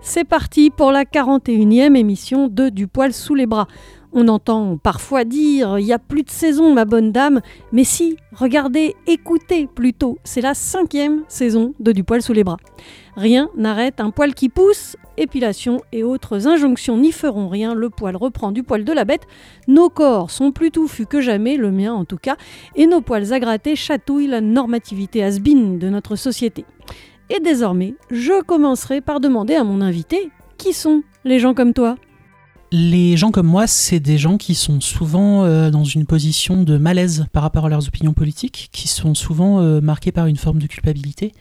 C'est parti pour la 41e émission de Du poil sous les bras. On entend parfois dire il n'y a plus de saison, ma bonne dame, mais si, regardez, écoutez plutôt, c'est la cinquième saison de Du poil sous les bras. Rien n'arrête un poil qui pousse, épilation et autres injonctions n'y feront rien, le poil reprend du poil de la bête, nos corps sont plus touffus que jamais, le mien en tout cas, et nos poils à gratter chatouillent la normativité has de notre société. Et désormais, je commencerai par demander à mon invité qui sont les gens comme toi? Les gens comme moi, c'est des gens qui sont souvent euh, dans une position de malaise par rapport à leurs opinions politiques, qui sont souvent euh, marqués par une forme de culpabilité,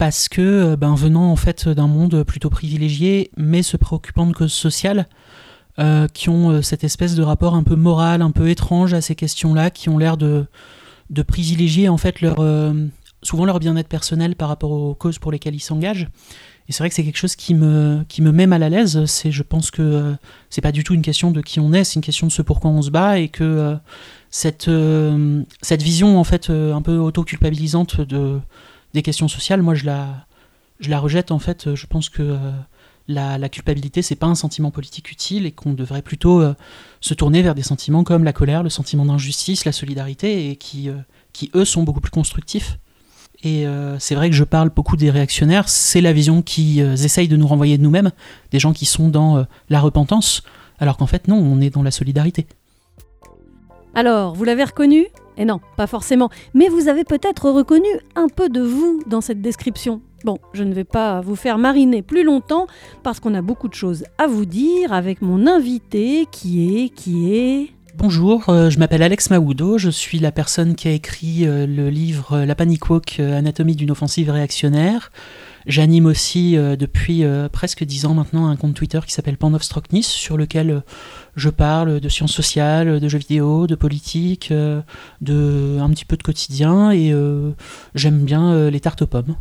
parce que, euh, ben, venant en fait d'un monde plutôt privilégié, mais se préoccupant de causes sociales, qui ont cette espèce de rapport un peu moral, un peu étrange à ces questions-là, qui ont l'air de, privilégier en fait leur, souvent leur bien-être personnel par rapport aux causes pour lesquelles ils s'engagent. Et c'est vrai que c'est quelque chose qui me, qui me met mal à l'aise. C'est, je pense que euh, c'est pas du tout une question de qui on est, c'est une question de ce pourquoi on se bat et que euh, cette, euh, cette vision en fait un peu auto-culpabilisante de, des questions sociales, moi je la, je la rejette en fait. Je pense que la, la, culpabilité c'est pas un sentiment politique utile et qu'on devrait plutôt se tourner vers des sentiments comme la colère, le sentiment d'injustice, la solidarité et qui, qui eux sont beaucoup plus constructifs. Et euh, c'est vrai que je parle beaucoup des réactionnaires, c'est la vision qu'ils euh, essayent de nous renvoyer de nous-mêmes, des gens qui sont dans euh, la repentance, alors qu'en fait non, on est dans la solidarité. Alors, vous l'avez reconnu? Eh non, pas forcément, mais vous avez peut-être reconnu un peu de vous dans cette description. Bon, je ne vais pas vous faire mariner plus longtemps parce qu'on a beaucoup de choses à vous dire avec mon invité qui est qui est Bonjour, euh, je m'appelle Alex Maoudo, je suis la personne qui a écrit euh, le livre euh, La Panic Walk, Anatomie d'une offensive réactionnaire. J'anime aussi depuis presque dix ans maintenant un compte Twitter qui s'appelle Pan of Strockness, sur lequel je parle de sciences sociales, de jeux vidéo, de politique, de un petit peu de quotidien et j'aime bien les tartes aux pommes.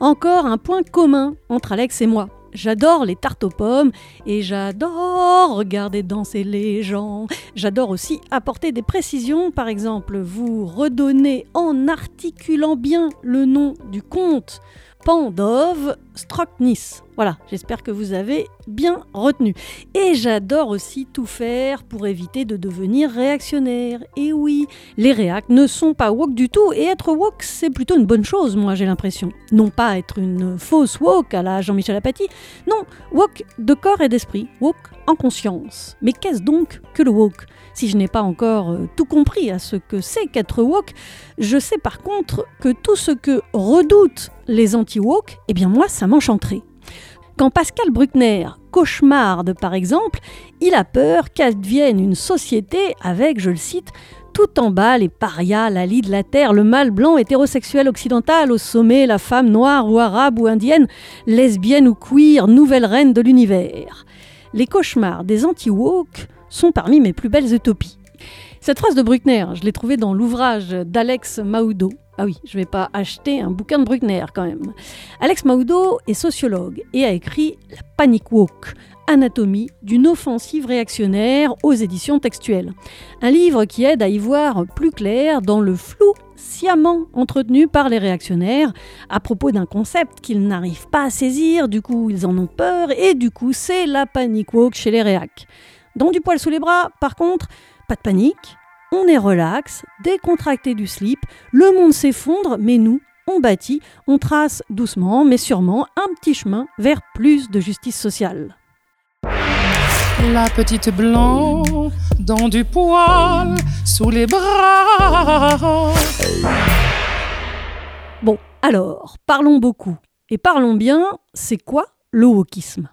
Encore un point commun entre Alex et moi. J'adore les tartes aux pommes et j'adore regarder danser les gens. J'adore aussi apporter des précisions, par exemple vous redonner en articulant bien le nom du conte Pandov Strocknis. Voilà, j'espère que vous avez bien retenu. Et j'adore aussi tout faire pour éviter de devenir réactionnaire. Et oui, les réacs ne sont pas woke du tout, et être woke, c'est plutôt une bonne chose, moi j'ai l'impression. Non pas être une fausse woke à la Jean-Michel Apathy, non, woke de corps et d'esprit, woke en conscience. Mais qu'est-ce donc que le woke? Si je n'ai pas encore euh, tout compris à ce que c'est qu'être woke, je sais par contre que tout ce que redoutent les anti-woke, eh bien moi, ça m'enchanterait. Quand Pascal Bruckner cauchemarde par exemple, il a peur qu'advienne une société avec, je le cite, tout en bas les parias, la de la terre, le mâle blanc hétérosexuel occidental, au sommet la femme noire ou arabe ou indienne, lesbienne ou queer, nouvelle reine de l'univers. Les cauchemars des anti-woke sont parmi mes plus belles utopies. Cette phrase de Bruckner, je l'ai trouvée dans l'ouvrage d'Alex Maoudo. Ah oui, je ne vais pas acheter un bouquin de Bruckner quand même. Alex Maoudo est sociologue et a écrit La Panic Walk, Anatomie d'une offensive réactionnaire aux éditions textuelles. Un livre qui aide à y voir plus clair dans le flou sciemment entretenu par les réactionnaires à propos d'un concept qu'ils n'arrivent pas à saisir, du coup ils en ont peur et du coup c'est la panic walk chez les réacs. Dans du poil sous les bras, par contre, pas de panique, on est relax, décontracté du slip, le monde s'effondre, mais nous, on bâtit, on trace doucement mais sûrement un petit chemin vers plus de justice sociale. La petite blanc dans du poil sous les bras. Bon, alors, parlons beaucoup. Et parlons bien, c'est quoi le wokisme?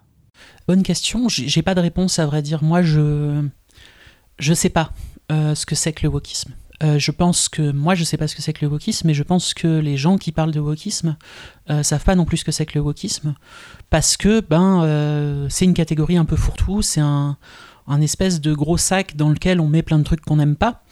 Bonne question. J'ai pas de réponse à vrai dire. Moi, je je sais pas euh, ce que c'est que le wokisme. Euh, je pense que moi je sais pas ce que c'est que le wokisme, mais je pense que les gens qui parlent de wokisme euh, savent pas non plus ce que c'est que le wokisme, parce que ben c'est une catégorie un peu fourre-tout, c'est un, un, espèce de gros sac dans lequel on met plein de trucs qu'on n'aime pas.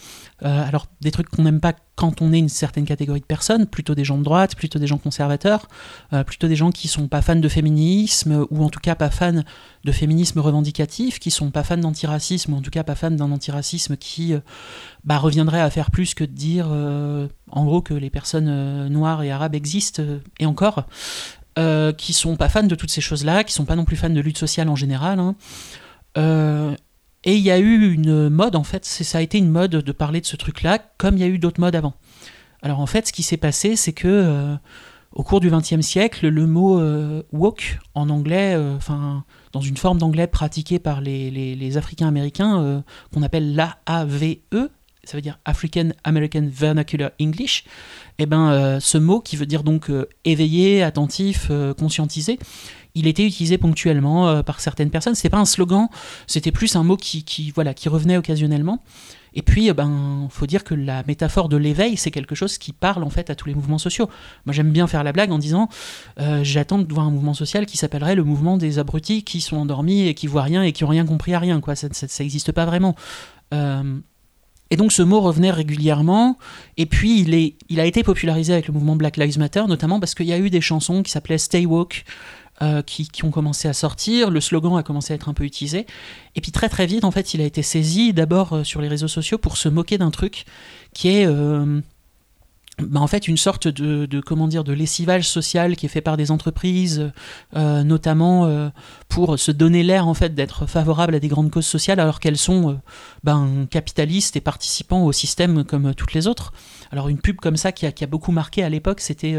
Euh, alors, des trucs qu'on n'aime pas quand on est une certaine catégorie de personnes, plutôt des gens de droite, plutôt des gens conservateurs, euh, plutôt des gens qui sont pas fans de féminisme, ou en tout cas pas fans de féminisme revendicatif, qui sont pas fans d'antiracisme, ou en tout cas pas fans d'un antiracisme qui euh, bah, reviendrait à faire plus que de dire, en gros, que les personnes noires et arabes existent, et encore. qui sont pas fans de toutes ces choses-là, qui sont pas non plus fans de lutte sociale en général. Hein. Et il y a eu une mode, en fait, ça a été une mode de parler de ce truc-là, comme il y a eu d'autres modes avant. Alors en fait, ce qui s'est passé, c'est que euh, au cours du XXe siècle, le mot euh, woke en anglais, euh, enfin dans une forme d'anglais pratiquée par les, les, Africains américains, qu'on appelle l'AAVE, ça veut dire African American Vernacular English, et eh ben ce mot qui veut dire donc éveillé, attentif, conscientisé, il était utilisé ponctuellement euh, par certaines personnes. C'était pas un slogan, c'était plus un mot qui, voilà, qui revenait occasionnellement. Et puis, euh, ben, faut dire que la métaphore de l'éveil, c'est quelque chose qui parle en fait à tous les mouvements sociaux. Moi, j'aime bien faire la blague en disant, euh, j'attends de voir un mouvement social qui s'appellerait le mouvement des abrutis qui sont endormis et qui voient rien et qui ont rien compris à rien. Ça n'existe pas vraiment. et donc ce mot revenait régulièrement, et puis il, est, il a été popularisé avec le mouvement Black Lives Matter, notamment parce qu'il y a eu des chansons qui s'appelaient Stay Woke, euh, qui, ont commencé à sortir, le slogan a commencé à être un peu utilisé, et puis très très vite en fait il a été saisi d'abord euh, sur les réseaux sociaux pour se moquer d'un truc qui est euh, bah, en fait une sorte de, comment dire de lessivage social qui est fait par des entreprises notamment pour se donner l'air en fait d'être favorable à des grandes causes sociales alors qu'elles sont ben, capitalistes et participant au système comme toutes les autres. Alors une pub comme ça qui a, qui a beaucoup marqué à l'époque c'était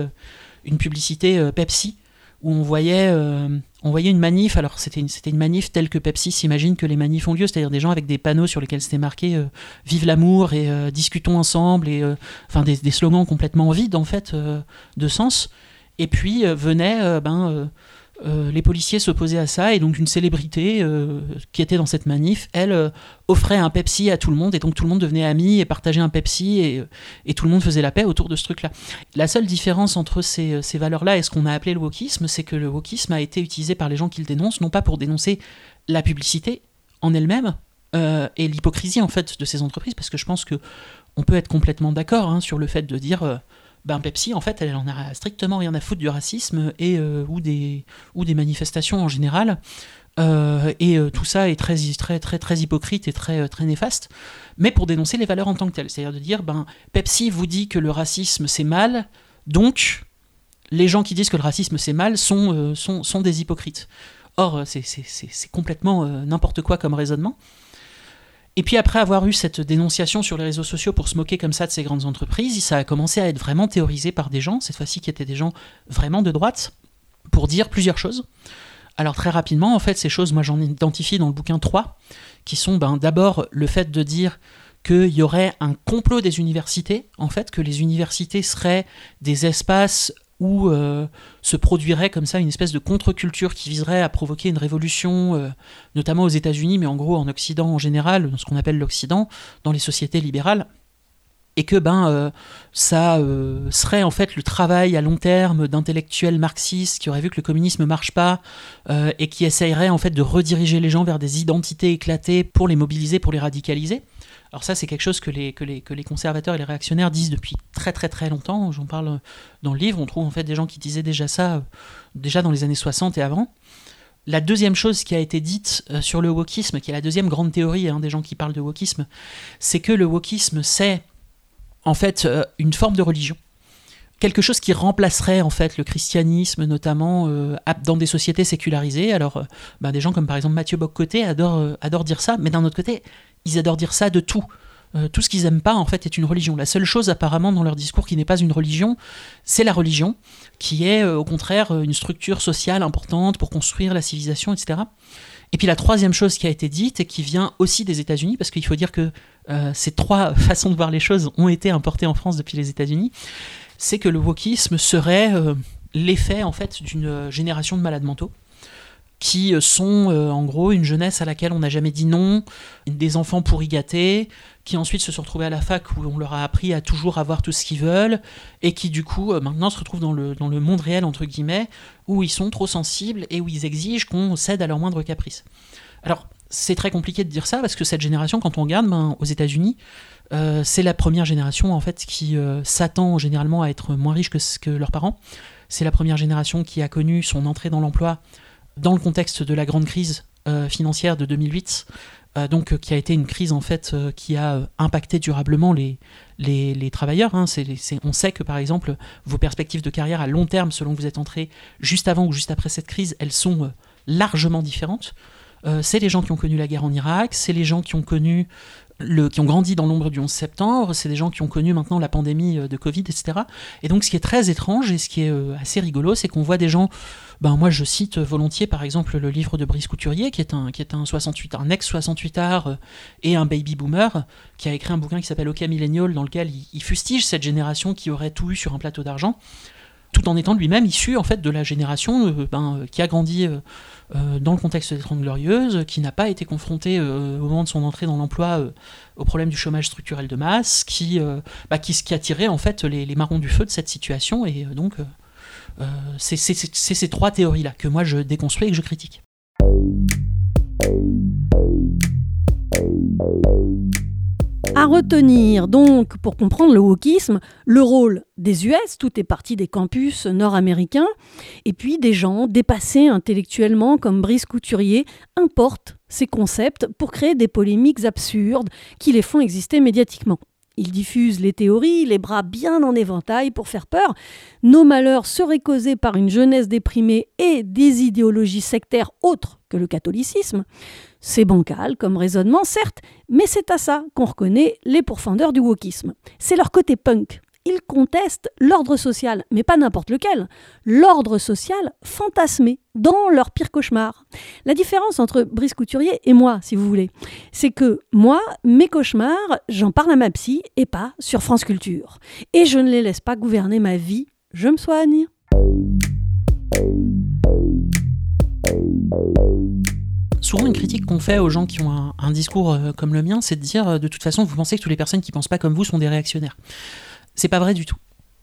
une publicité Pepsi où on voyait, euh, on voyait une manif. Alors c'était une, une manif telle que Pepsi s'imagine que les manifs ont lieu, c'est-à-dire des gens avec des panneaux sur lesquels c'était marqué euh, "Vive l'amour" et euh, "Discutons ensemble" et enfin des, slogans complètement vides en fait de sens. Et puis venait ben euh, les policiers s'opposaient à ça et donc une célébrité euh, qui était dans cette manif, elle euh, offrait un Pepsi à tout le monde et donc tout le monde devenait ami et partageait un Pepsi et, tout le monde faisait la paix autour de ce truc-là. La seule différence entre ces, valeurs-là et ce qu'on a appelé le wokisme, c'est que le wokisme a été utilisé par les gens qui le dénoncent, non pas pour dénoncer la publicité en elle-même et l'hypocrisie en fait de ces entreprises, parce que je pense que on peut être complètement d'accord hein, sur le fait de dire ben Pepsi, en fait, elle en a strictement rien à foutre du racisme et, euh, ou, des, ou des manifestations en général. Euh, et euh, tout ça est très, très, très, très hypocrite et très, très néfaste, mais pour dénoncer les valeurs en tant que telles. C'est-à-dire de dire, ben, Pepsi vous dit que le racisme c'est mal, donc les gens qui disent que le racisme c'est mal sont, sont, sont, des hypocrites. Or, c'est complètement n'importe quoi comme raisonnement. Et puis après avoir eu cette dénonciation sur les réseaux sociaux pour se moquer comme ça de ces grandes entreprises, ça a commencé à être vraiment théorisé par des gens, cette fois-ci qui étaient des gens vraiment de droite, pour dire plusieurs choses. Alors très rapidement, en fait, ces choses, moi j'en identifie dans le bouquin trois, qui sont ben, d'abord le fait de dire qu'il y aurait un complot des universités, en fait, que les universités seraient des espaces où euh, se produirait comme ça une espèce de contre-culture qui viserait à provoquer une révolution, euh, notamment aux États-Unis, mais en gros en Occident en général, dans ce qu'on appelle l'Occident, dans les sociétés libérales, et que ben euh, ça serait en fait le travail à long terme d'intellectuels marxistes qui auraient vu que le communisme marche pas et qui essayeraient en fait de rediriger les gens vers des identités éclatées pour les mobiliser, pour les radicaliser. Alors ça, c'est quelque chose que les, conservateurs et les réactionnaires disent depuis très très très longtemps. J'en parle dans le livre. On trouve en fait des gens qui disaient déjà ça, euh, déjà dans les années 60 et avant. La deuxième chose qui a été dite euh, sur le wokisme, qui est la deuxième grande théorie hein, des gens qui parlent de wokisme, c'est que le wokisme, c'est en fait euh, une forme de religion quelque chose qui remplacerait en fait le christianisme, notamment dans des sociétés sécularisées. Alors, ben, des gens comme par exemple Mathieu Boccoté adorent, adorent dire ça, mais d'un autre côté, ils adorent dire ça de tout. Euh, tout ce qu'ils aiment pas, en fait, est une religion. La seule chose, apparemment, dans leur discours qui n'est pas une religion, c'est la religion, qui est, euh, au contraire, euh, une structure sociale importante pour construire la civilisation, etc. Et puis la troisième chose qui a été dite, et qui vient aussi des États-Unis, parce qu'il faut dire que ces trois façons de voir les choses ont été importées en France depuis les États-Unis, c'est que le wokisme serait l'effet, en fait, d'une génération de malades mentaux qui sont euh, en gros une jeunesse à laquelle on n'a jamais dit non, des enfants pourri gâtés, qui ensuite se sont retrouvés à la fac où on leur a appris à toujours avoir tout ce qu'ils veulent, et qui du coup euh, maintenant se retrouvent dans le, dans le monde réel, entre guillemets, où ils sont trop sensibles et où ils exigent qu'on cède à leur moindre caprice. Alors, c'est très compliqué de dire ça parce que cette génération, quand on regarde ben, aux États-Unis, euh, c'est la première génération en fait qui euh, s'attend généralement à être moins riche que, que leurs parents. C'est la première génération qui a connu son entrée dans l'emploi dans le contexte de la grande crise euh, financière de 2008, donc qui a été une crise en fait qui a impacté durablement les, les, travailleurs. Hein. on sait que par exemple vos perspectives de carrière à long terme, selon que vous êtes entré juste avant ou juste après cette crise, elles sont largement différentes. c'est les gens qui ont connu la guerre en Irak, c'est les gens qui ont connu qui ont grandi dans l'ombre du 11 septembre, c'est des gens qui ont connu maintenant la pandémie euh, de Covid, etc. Et donc ce qui est très étrange et ce qui est euh, assez rigolo, c'est qu'on voit des gens, ben moi je cite volontiers par exemple le livre de Brice Couturier, qui est un, qui est un 68 un ex-68 art euh, et un baby boomer, qui a écrit un bouquin qui s'appelle Ok Millennial, dans lequel il, fustige cette génération qui aurait tout eu sur un plateau d'argent tout en étant lui-même issu en fait de la génération ben, qui a grandi euh, dans le contexte des Trente Glorieuses, qui n'a pas été confronté euh, au moment de son entrée dans l'emploi euh, au problème du chômage structurel de masse, qui, bah, qui, qui, a tiré en fait les, les, marrons du feu de cette situation. Et donc, c'est ces trois théories-là que moi je déconstruis et que je critique. À retenir donc pour comprendre le wokisme, le rôle des US, tout est parti des campus nord-américains, et puis des gens dépassés intellectuellement comme Brice Couturier importent ces concepts pour créer des polémiques absurdes qui les font exister médiatiquement. Ils diffusent les théories, les bras bien en éventail pour faire peur. Nos malheurs seraient causés par une jeunesse déprimée et des idéologies sectaires autres que le catholicisme. C'est bancal comme raisonnement, certes, mais c'est à ça qu'on reconnaît les pourfendeurs du wokisme. C'est leur côté punk. Ils contestent l'ordre social, mais pas n'importe lequel. L'ordre social fantasmé dans leur pire cauchemar. La différence entre Brice Couturier et moi, si vous voulez, c'est que moi, mes cauchemars, j'en parle à ma psy et pas sur France Culture. Et je ne les laisse pas gouverner ma vie, je me soigne. Souvent, une critique qu'on fait aux gens qui ont un, discours euh, comme le mien, c'est de dire euh, de toute façon, vous pensez que toutes les personnes qui pensent pas comme vous sont des réactionnaires. C'est pas vrai du tout.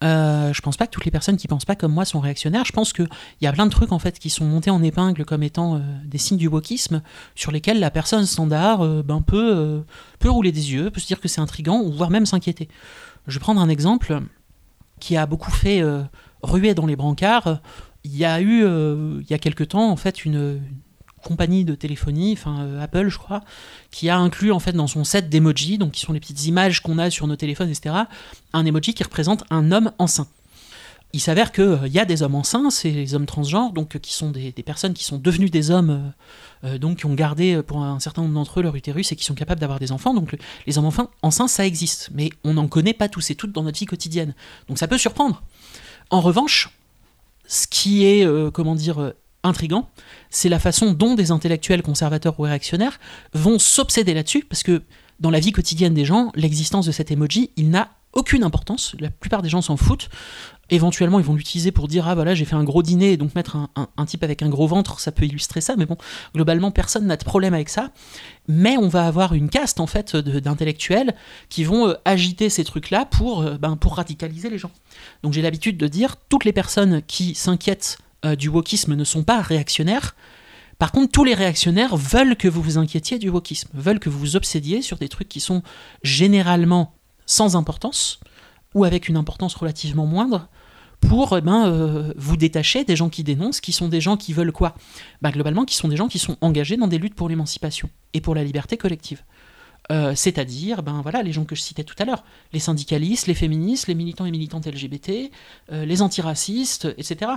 Euh, je pense pas que toutes les personnes qui pensent pas comme moi sont réactionnaires. Je pense qu'il y a plein de trucs en fait qui sont montés en épingle comme étant des signes du wokisme sur lesquels la personne standard ben, peut, peut rouler des yeux, peut se dire que c'est intrigant ou voire même s'inquiéter. Je vais prendre un exemple qui a beaucoup fait ruer dans les brancards. Il y a eu il y a quelque temps en fait une, compagnie de téléphonie, enfin euh, Apple je crois, qui a inclus en fait dans son set d'emojis, donc qui sont les petites images qu'on a sur nos téléphones, etc., un emoji qui représente un homme enceint. Il s'avère qu'il euh, y a des hommes enceints, c'est les hommes transgenres, donc euh, qui sont des, personnes qui sont devenues des hommes, donc qui ont gardé pour un certain nombre d'entre eux leur utérus et qui sont capables d'avoir des enfants. Donc les hommes enceints, ça existe, mais on n'en connaît pas tous et toutes dans notre vie quotidienne. Donc ça peut surprendre. En revanche, ce qui est, comment dire, intrigant, c'est la façon dont des intellectuels conservateurs ou réactionnaires vont s'obséder là-dessus, parce que dans la vie quotidienne des gens, l'existence de cet emoji, il n'a aucune importance. La plupart des gens s'en foutent. Éventuellement, ils vont l'utiliser pour dire Ah voilà, j'ai fait un gros dîner, donc mettre un, type avec un gros ventre, ça peut illustrer ça. Mais bon, globalement, personne n'a de problème avec ça. Mais on va avoir une caste, en fait, d'intellectuels qui vont euh, agiter ces trucs-là pour, euh, ben, pour radicaliser les gens. Donc j'ai l'habitude de dire Toutes les personnes qui s'inquiètent euh, du wokisme ne sont pas réactionnaires. Par contre, tous les réactionnaires veulent que vous vous inquiétiez du wokisme, veulent que vous vous obsédiez sur des trucs qui sont généralement sans importance ou avec une importance relativement moindre pour eh ben, euh, vous détacher des gens qui dénoncent, qui sont des gens qui veulent quoi? Ben, Globalement, qui sont des gens qui sont engagés dans des luttes pour l'émancipation et pour la liberté collective. Euh, c'est-à-dire ben, voilà, les gens que je citais tout à l'heure, les syndicalistes, les féministes, les militants et militantes LGBT, les antiracistes, etc.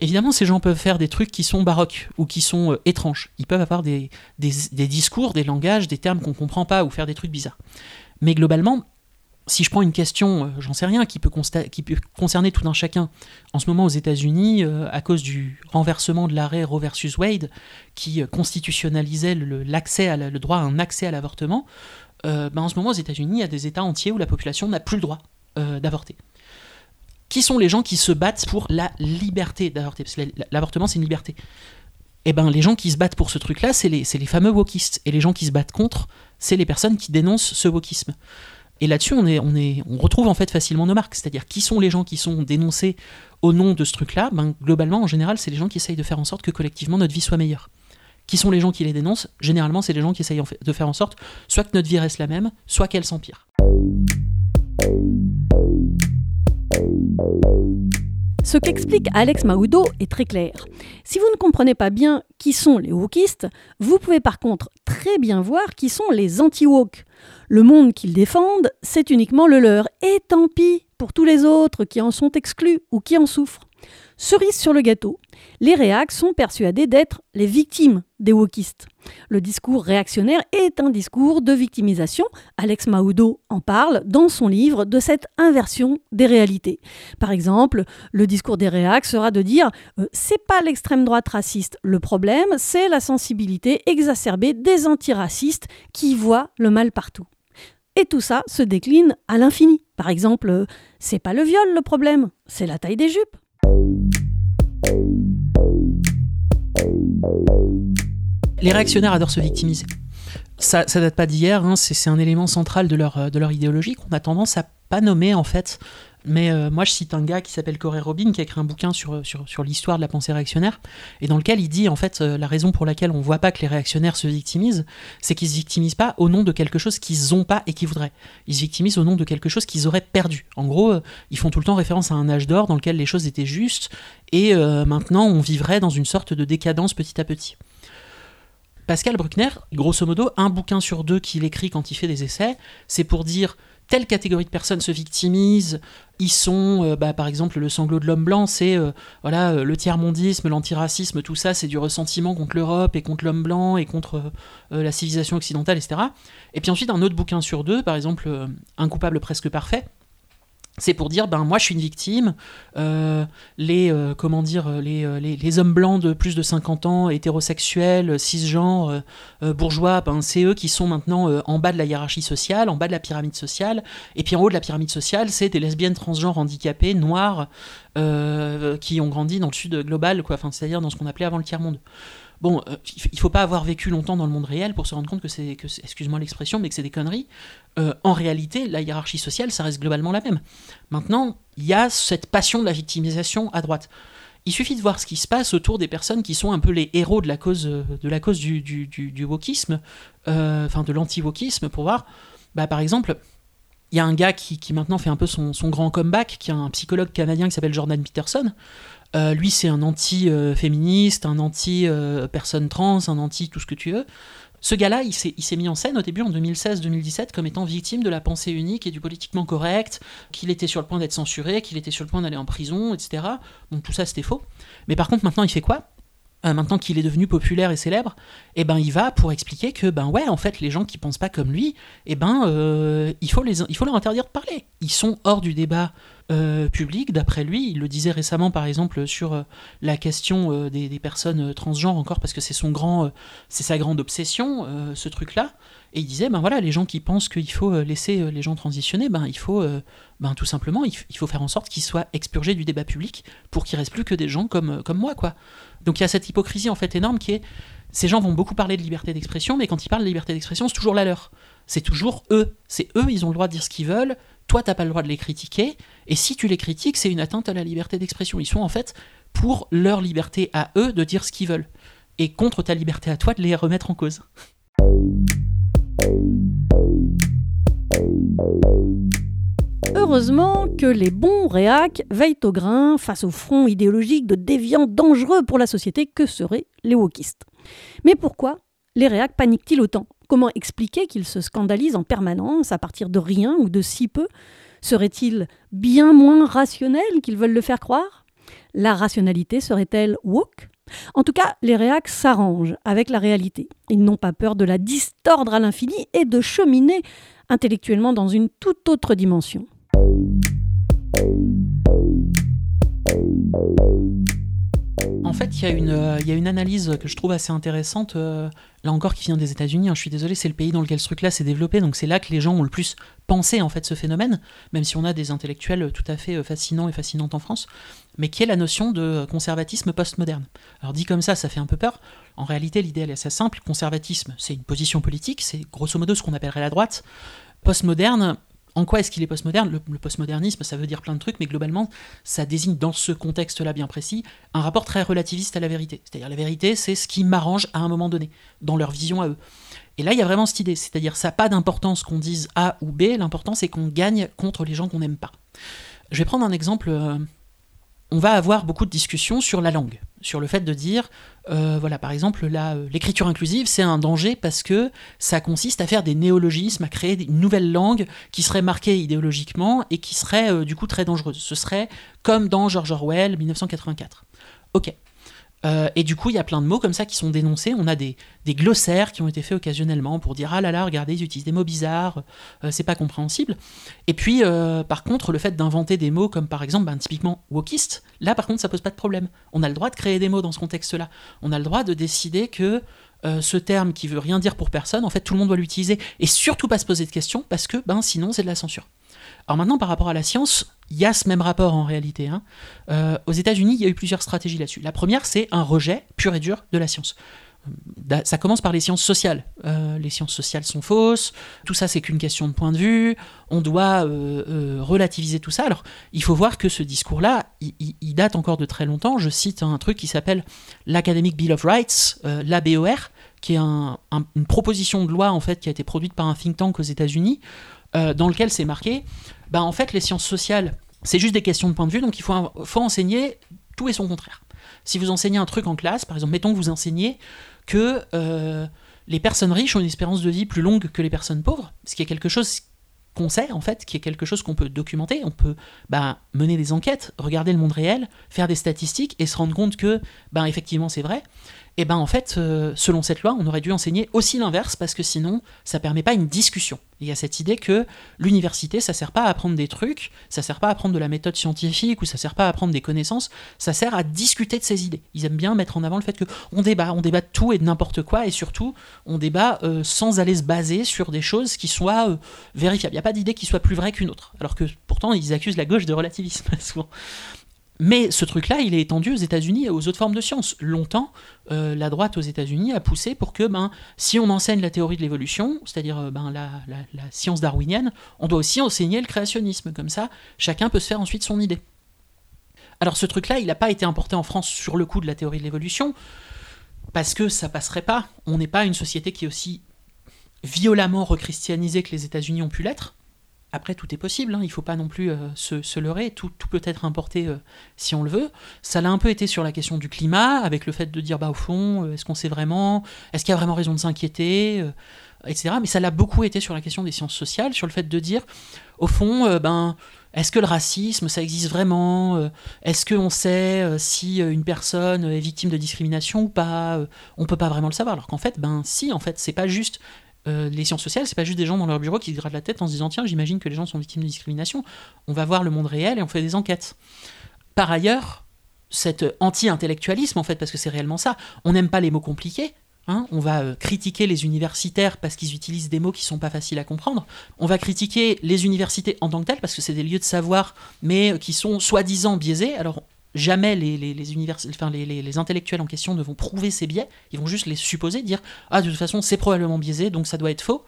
Évidemment, ces gens peuvent faire des trucs qui sont baroques ou qui sont euh, étranges. Ils peuvent avoir des, discours, des langages, des termes qu'on ne comprend pas ou faire des trucs bizarres. Mais globalement, si je prends une question, euh, j'en sais rien, qui peut, concerner tout un chacun, en ce moment aux États-Unis, euh, à cause du renversement de l'arrêt Roe versus Wade, qui constitutionnalisait le, droit à un accès à l'avortement, ben, en ce moment aux États-Unis, il y a des États entiers où la population n'a plus le droit d'avorter qui sont les gens qui se battent pour la liberté d'avorter Parce que l'avortement, c'est une liberté. Eh ben, les gens qui se battent pour ce truc-là, c'est les, fameux wokistes. Et les gens qui se battent contre, c'est les personnes qui dénoncent ce wokisme. Et là-dessus, on, retrouve facilement nos marques. C'est-à-dire, qui sont les gens qui sont dénoncés au nom de ce truc-là? Ben, Globalement, en général, c'est les gens qui essayent de faire en sorte que collectivement notre vie soit meilleure. Qui sont les gens qui les dénoncent? Généralement, c'est les gens qui essayent de faire en sorte soit que notre vie reste la même, soit qu'elle s'empire. Ce qu'explique Alex Mahoudo est très clair. Si vous ne comprenez pas bien qui sont les wokistes, vous pouvez par contre très bien voir qui sont les anti-woke. Le monde qu'ils défendent, c'est uniquement le leur, et tant pis pour tous les autres qui en sont exclus ou qui en souffrent. Cerise sur le gâteau, les réacs sont persuadés d'être les victimes des wokistes. Le discours réactionnaire est un discours de victimisation. Alex Mahoudo en parle dans son livre de cette inversion des réalités. Par exemple, le discours des réacs sera de dire euh, c'est pas l'extrême droite raciste, le problème c'est la sensibilité exacerbée des antiracistes qui voient le mal partout. Et tout ça se décline à l'infini. Par exemple, euh, c'est pas le viol le problème, c'est la taille des jupes. Les réactionnaires adorent se victimiser. Ça, ça date pas d'hier, hein, c'est un élément central de leur, de leur idéologie qu'on a tendance à pas nommer en fait mais euh, moi, je cite un gars qui s'appelle Corey Robin, qui a écrit un bouquin sur, l'histoire de la pensée réactionnaire, et dans lequel il dit, en fait, euh, la raison pour laquelle on voit pas que les réactionnaires se victimisent, c'est qu'ils se victimisent pas au nom de quelque chose qu'ils ont pas et qu'ils voudraient. Ils se victimisent au nom de quelque chose qu'ils auraient perdu. En gros, euh, ils font tout le temps référence à un âge d'or dans lequel les choses étaient justes, et maintenant on vivrait dans une sorte de décadence petit à petit. Pascal Bruckner, grosso modo, un bouquin sur deux qu'il écrit quand il fait des essais, c'est pour dire telle catégorie de personnes se victimisent. Ils sont, euh, bah, par exemple, le sanglot de l'homme blanc, c'est euh, voilà euh, le tiers-mondisme, l'antiracisme, tout ça, c'est du ressentiment contre l'Europe et contre l'homme blanc et contre la civilisation occidentale, etc. Et puis ensuite, un autre bouquin sur deux, par exemple, Un coupable presque parfait, c'est pour dire ben moi je suis une victime euh, les euh, comment dire euh, les, les, hommes blancs de plus de 50 ans hétérosexuels cisgenres bourgeois ben c'est eux qui sont maintenant en bas de la hiérarchie sociale en bas de la pyramide sociale. Et puis en haut de la pyramide sociale c'est des lesbiennes transgenres handicapées noires qui ont grandi dans le sud global quoi. Enfin c'est-à-dire dans ce qu'on appelait avant le tiers monde Bon, euh, il faut pas avoir vécu longtemps dans le monde réel pour se rendre compte que c'est, excuse-moi l'expression, mais que c'est des conneries. Euh, en réalité, la hiérarchie sociale, ça reste globalement la même. Maintenant, il y a cette passion de la victimisation à droite. Il suffit de voir ce qui se passe autour des personnes qui sont un peu les héros de la cause, de la cause du, du, du, wokisme, euh, enfin de l'anti-wokisme, pour voir, bah, par exemple, il y a un gars qui, qui, maintenant fait un peu son, son, grand comeback, qui est un psychologue canadien qui s'appelle Jordan Peterson, euh, lui, c'est un anti-féministe, un anti-personne trans, un anti tout ce que tu veux. Ce gars-là, il s'est mis en scène au début en 2016-2017 comme étant victime de la pensée unique et du politiquement correct, qu'il était sur le point d'être censuré, qu'il était sur le point d'aller en prison, etc. Donc tout ça, c'était faux. Mais par contre, maintenant, il fait quoi? Euh, maintenant qu'il est devenu populaire et célèbre, eh ben il va pour expliquer que ben ouais en fait les gens qui pensent pas comme lui, eh ben euh, il faut les il faut leur interdire de parler. Ils sont hors du débat euh, public, d'après lui. Il le disait récemment, par exemple, sur euh, la question euh, des, personnes transgenres, encore parce que c'est son grand, c'est sa grande obsession, ce truc-là. Et il disait, ben voilà, les gens qui pensent qu'il faut laisser les gens transitionner, ben il faut, ben tout simplement, il, faut faire en sorte qu'ils soient expurgés du débat public pour qu'il reste plus que des gens comme, comme moi, quoi. Donc il y a cette hypocrisie en fait énorme qui est, ces gens vont beaucoup parler de liberté d'expression, mais quand ils parlent de liberté d'expression, c'est toujours la leur. C'est toujours eux. C'est eux, ils ont le droit de dire ce qu'ils veulent toi, t'as pas le droit de les critiquer, et si tu les critiques, c'est une atteinte à la liberté d'expression. Ils sont en fait pour leur liberté à eux de dire ce qu'ils veulent, et contre ta liberté à toi de les remettre en cause. Heureusement que les bons réacs veillent au grain face au front idéologique de déviants dangereux pour la société que seraient les wokistes. Mais pourquoi les réacs paniquent-ils autant? Comment expliquer qu'ils se scandalisent en permanence à partir de rien ou de si peu? Serait-il bien moins rationnel qu'ils veulent le faire croire? La rationalité serait-elle woke? En tout cas, les réacs s'arrangent avec la réalité. Ils n'ont pas peur de la distordre à l'infini et de cheminer intellectuellement dans une toute autre dimension. En fait, il y, a une, euh, analyse que je trouve assez intéressante, euh, là encore qui vient des États-Unis. Hein, je suis désolé, c'est le pays dans lequel ce truc-là s'est développé, donc c'est là que les gens ont le plus pensé en fait ce phénomène, même si on a des intellectuels tout à fait euh, fascinants et fascinantes en France, mais qui est la notion de conservatisme postmoderne. Alors dit comme ça, ça fait un peu peur. En réalité, l'idée est assez simple. Conservatisme, c'est une position politique, c'est grosso modo ce qu'on appellerait la droite. Postmoderne, En quoi est-ce qu'il est postmoderne? Le, postmodernisme, ça veut dire plein de trucs, mais globalement, ça désigne dans ce contexte-là bien précis un rapport très relativiste à la vérité. C'est-à-dire la vérité, c'est ce qui m'arrange à un moment donné, dans leur vision à eux. Et là, il y a vraiment cette idée, c'est-à-dire ça n'a pas d'importance qu'on dise A ou B, l'important c'est qu'on gagne contre les gens qu'on n'aime pas. Je vais prendre un exemple. euh, on va avoir beaucoup de discussions sur la langue, sur le fait de dire, euh, voilà, par exemple, euh, l'écriture inclusive, c'est un danger parce que ça consiste à faire des néologismes, à créer une nouvelle langue qui serait marquée idéologiquement et qui serait euh, du coup très dangereuse. Ce serait comme dans George Orwell, 1984. Ok. Euh, et du coup, il y a plein de mots comme ça qui sont dénoncés. On a des, glossaires qui ont été faits occasionnellement pour dire ah là là, regardez, ils utilisent des mots bizarres, euh, c'est pas compréhensible. Et puis, euh, par contre, le fait d'inventer des mots comme par exemple, ben, typiquement wokiste, là par contre, ça pose pas de problème. On a le droit de créer des mots dans ce contexte-là. On a le droit de décider que ce terme qui veut rien dire pour personne, en fait, tout le monde doit l'utiliser et surtout pas se poser de questions parce que ben sinon c'est de la censure. Alors maintenant, par rapport à la science, il y a ce même rapport en réalité. hein. Euh, aux États-Unis, il y a eu plusieurs stratégies là-dessus. La première, c'est un rejet pur et dur de la science. Ça commence par les sciences sociales. Euh, les sciences sociales sont fausses, tout ça c'est qu'une question de point de vue, on doit euh, relativiser tout ça. Alors il faut voir que ce discours-là, il, date encore de très longtemps. Je cite un truc qui s'appelle l'Academic Bill of Rights, l'ABOR, qui est un- un- une proposition de loi en fait qui a été produite par un think tank aux États-Unis, euh, dans lequel c'est marqué, bah, en fait les sciences sociales, c'est juste des questions de point de vue, donc il faut, enseigner tout et son contraire. Si vous enseignez un truc en classe, par exemple, mettons que vous enseignez que euh, les personnes riches ont une espérance de vie plus longue que les personnes pauvres, ce qui est quelque chose qu'on sait en fait, qui est quelque chose qu'on peut documenter, on peut bah, mener des enquêtes, regarder le monde réel, faire des statistiques et se rendre compte que ben effectivement c'est vrai. Et ben en fait, euh, selon cette loi, on aurait dû enseigner aussi l'inverse parce que sinon ça permet pas une discussion. Il y a cette idée que l'université ça sert pas à apprendre des trucs, ça sert pas à apprendre de la méthode scientifique ou ça sert pas à apprendre des connaissances, ça sert à discuter de ces idées. Ils aiment bien mettre en avant le fait que on débat, on débat de tout et de n'importe quoi et surtout on débat euh, sans aller se baser sur des choses qui soient euh, vérifiables. Il n'y a pas d'idée qui soit plus vraie qu'une autre. Alors que pourtant ils accusent la gauche de relativisme souvent. Mais ce truc-là, il est étendu aux États-Unis et aux autres formes de sciences. Longtemps, euh, la droite aux États-Unis a poussé pour que, ben, si on enseigne la théorie de l'évolution, c'est-à-dire euh, ben, la, science darwinienne, on doit aussi enseigner le créationnisme. Comme ça, chacun peut se faire ensuite son idée. Alors ce truc-là, il n'a pas été importé en France sur le coup de la théorie de l'évolution, parce que ça passerait pas. On n'est pas une société qui est aussi violemment rechristianisée que les États-Unis ont pu l'être. Après, tout est possible, hein, il ne faut pas non plus euh, se, leurrer, tout, peut être importé euh, si on le veut. Ça l'a un peu été sur la question du climat, avec le fait de dire, bah au fond, euh, est-ce qu'on sait vraiment Est-ce qu'il y a vraiment raison de s'inquiéter Etc. Mais ça l'a beaucoup été sur la question des sciences sociales, sur le fait de dire, au fond, ben, est-ce que le racisme, ça existe vraiment Est-ce qu'on sait si une personne est victime de discrimination ou pas On peut pas vraiment le savoir. Alors qu'en fait, ben si, en fait, c'est pas juste euh, les sciences sociales, c'est pas juste des gens dans leur bureau qui se grattent la tête en se disant tiens, j'imagine que les gens sont victimes de discrimination. On va voir le monde réel et on fait des enquêtes. Par ailleurs, cet anti-intellectualisme, en fait, parce que c'est réellement ça, on n'aime pas les mots compliqués. hein, on va euh, critiquer les universitaires parce qu'ils utilisent des mots qui sont pas faciles à comprendre. On va critiquer les universités en tant que telles parce que c'est des lieux de savoir, mais euh, qui sont soi-disant biaisés. Alors jamais les, les, univers- enfin, les, les- intellectuels en question ne vont prouver ces biais, ils vont juste les supposer, dire ah de toute façon c'est probablement biaisé donc ça doit être faux.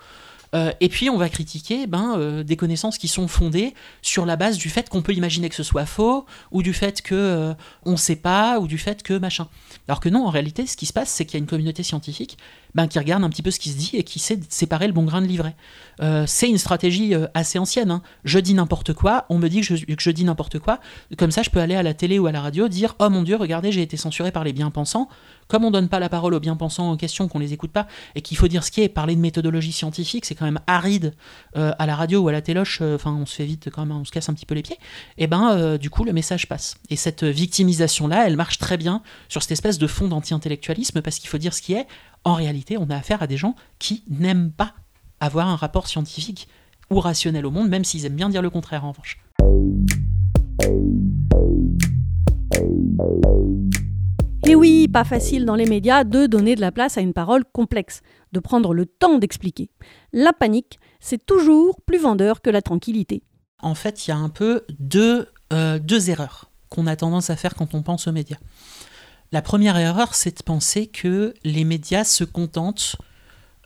Euh, et puis on va critiquer ben, euh, des connaissances qui sont fondées sur la base du fait qu'on peut imaginer que ce soit faux, ou du fait que euh, on sait pas, ou du fait que machin. Alors que non, en réalité, ce qui se passe, c'est qu'il y a une communauté scientifique ben, qui regarde un petit peu ce qui se dit et qui sait séparer le bon grain de l'ivraie. Euh, c'est une stratégie euh, assez ancienne. hein. Je dis n'importe quoi, on me dit que je, dis n'importe quoi, comme ça je peux aller à la télé ou à la radio dire Oh mon dieu, regardez, j'ai été censuré par les bien-pensants. Comme on donne pas la parole aux bien-pensants en question, qu'on les écoute pas, et qu'il faut dire ce qui est, parler de méthodologie scientifique, c'est quand même aride euh, à la radio ou à la téloche, enfin on se fait vite quand même, on se casse un petit peu les pieds, et ben euh, du coup le message passe. Et cette victimisation-là, elle marche très bien sur cette espèce de fond d'anti-intellectualisme, parce qu'il faut dire ce qui est, en réalité on a affaire à des gens qui n'aiment pas avoir un rapport scientifique ou rationnel au monde, même s'ils aiment bien dire le contraire en revanche. Et oui, pas facile dans les médias de donner de la place à une parole complexe, de prendre le temps d'expliquer. La panique, c'est toujours plus vendeur que la tranquillité. En fait, il y a un peu deux, euh, deux erreurs qu'on a tendance à faire quand on pense aux médias. La première erreur, c'est de penser que les médias se contentent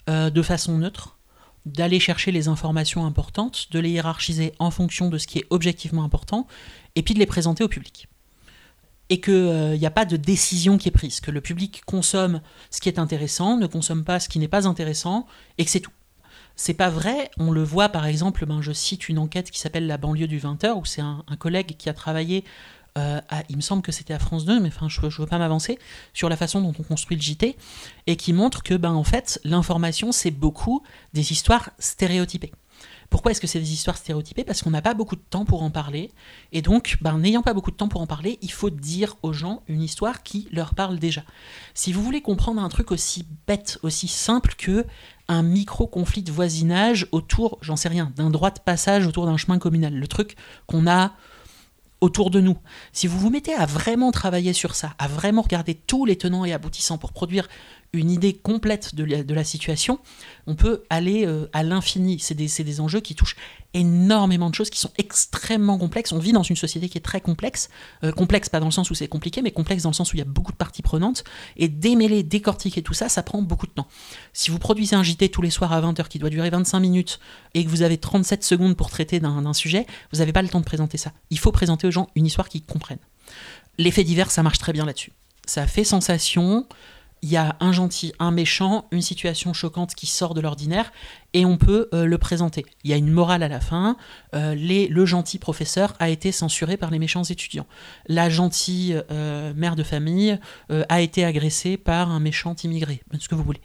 euh, de façon neutre d'aller chercher les informations importantes, de les hiérarchiser en fonction de ce qui est objectivement important, et puis de les présenter au public. Et qu'il n'y a pas de décision qui est prise, que le public consomme ce qui est intéressant, ne consomme pas ce qui n'est pas intéressant, et que c'est tout. C'est pas vrai, on le voit par exemple, ben, je cite une enquête qui s'appelle La banlieue du 20h, où c'est un, collègue qui a travaillé euh, il me semble que c'était à France 2, mais enfin, je ne veux pas m'avancer, sur la façon dont on construit le JT, et qui montre que, ben, en fait, l'information, c'est beaucoup des histoires stéréotypées. Pourquoi est-ce que c'est des histoires stéréotypées? Parce qu'on n'a pas beaucoup de temps pour en parler. Et donc, ben, n'ayant pas beaucoup de temps pour en parler, il faut dire aux gens une histoire qui leur parle déjà. Si vous voulez comprendre un truc aussi bête, aussi simple que un micro-conflit de voisinage autour, j'en sais rien, d'un droit de passage autour d'un chemin communal. Le truc qu'on a autour de nous. Si vous vous mettez à vraiment travailler sur ça, à vraiment regarder tous les tenants et aboutissants pour produire une idée complète de la, situation, on peut aller euh, à l'infini. C'est des, enjeux qui touchent énormément de choses, qui sont extrêmement complexes. On vit dans une société qui est très complexe. Euh, complexe pas dans le sens où c'est compliqué, mais complexe dans le sens où il y a beaucoup de parties prenantes. Et démêler, décortiquer tout ça, ça prend beaucoup de temps. Si vous produisez un JT tous les soirs à 20h qui doit durer 25 minutes et que vous avez 37 secondes pour traiter d'un sujet, vous n'avez pas le temps de présenter ça. Il faut présenter aux gens une histoire qu'ils comprennent. L'effet divers, ça marche très bien là-dessus. Ça fait sensation, il y a un gentil, un méchant, une situation choquante qui sort de l'ordinaire, et on peut euh, le présenter. Il y a une morale à la fin, euh, le gentil professeur a été censuré par les méchants étudiants. La gentille euh, mère de famille a été agressée par un méchant immigré, ce que vous voulez.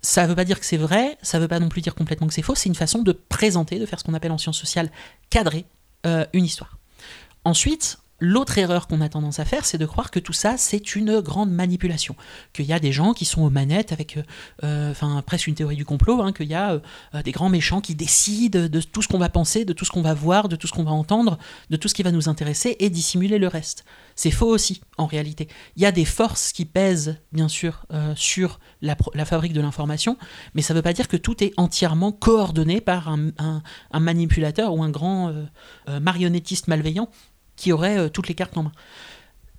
Ça ne veut pas dire que c'est vrai, ça ne veut pas non plus dire complètement que c'est faux, c'est une façon de présenter, de faire ce qu'on appelle en sciences sociales cadrer une histoire. Ensuite, L'autre erreur qu'on a tendance à faire, c'est de croire que tout ça, c'est une grande manipulation. Qu'il y a des gens qui sont aux manettes avec, euh, euh, enfin, presque une théorie du complot, hein, qu'il y a euh, des grands méchants qui décident de tout ce qu'on va penser, de tout ce qu'on va voir, de tout ce qu'on va entendre, de tout ce qui va nous intéresser et dissimuler le reste. C'est faux aussi, en réalité. Il y a des forces qui pèsent, bien sûr, sur la, fabrique de l'information, mais ça ne veut pas dire que tout est entièrement coordonné par un manipulateur ou un grand marionnettiste malveillant qui aurait euh, toutes les cartes en main.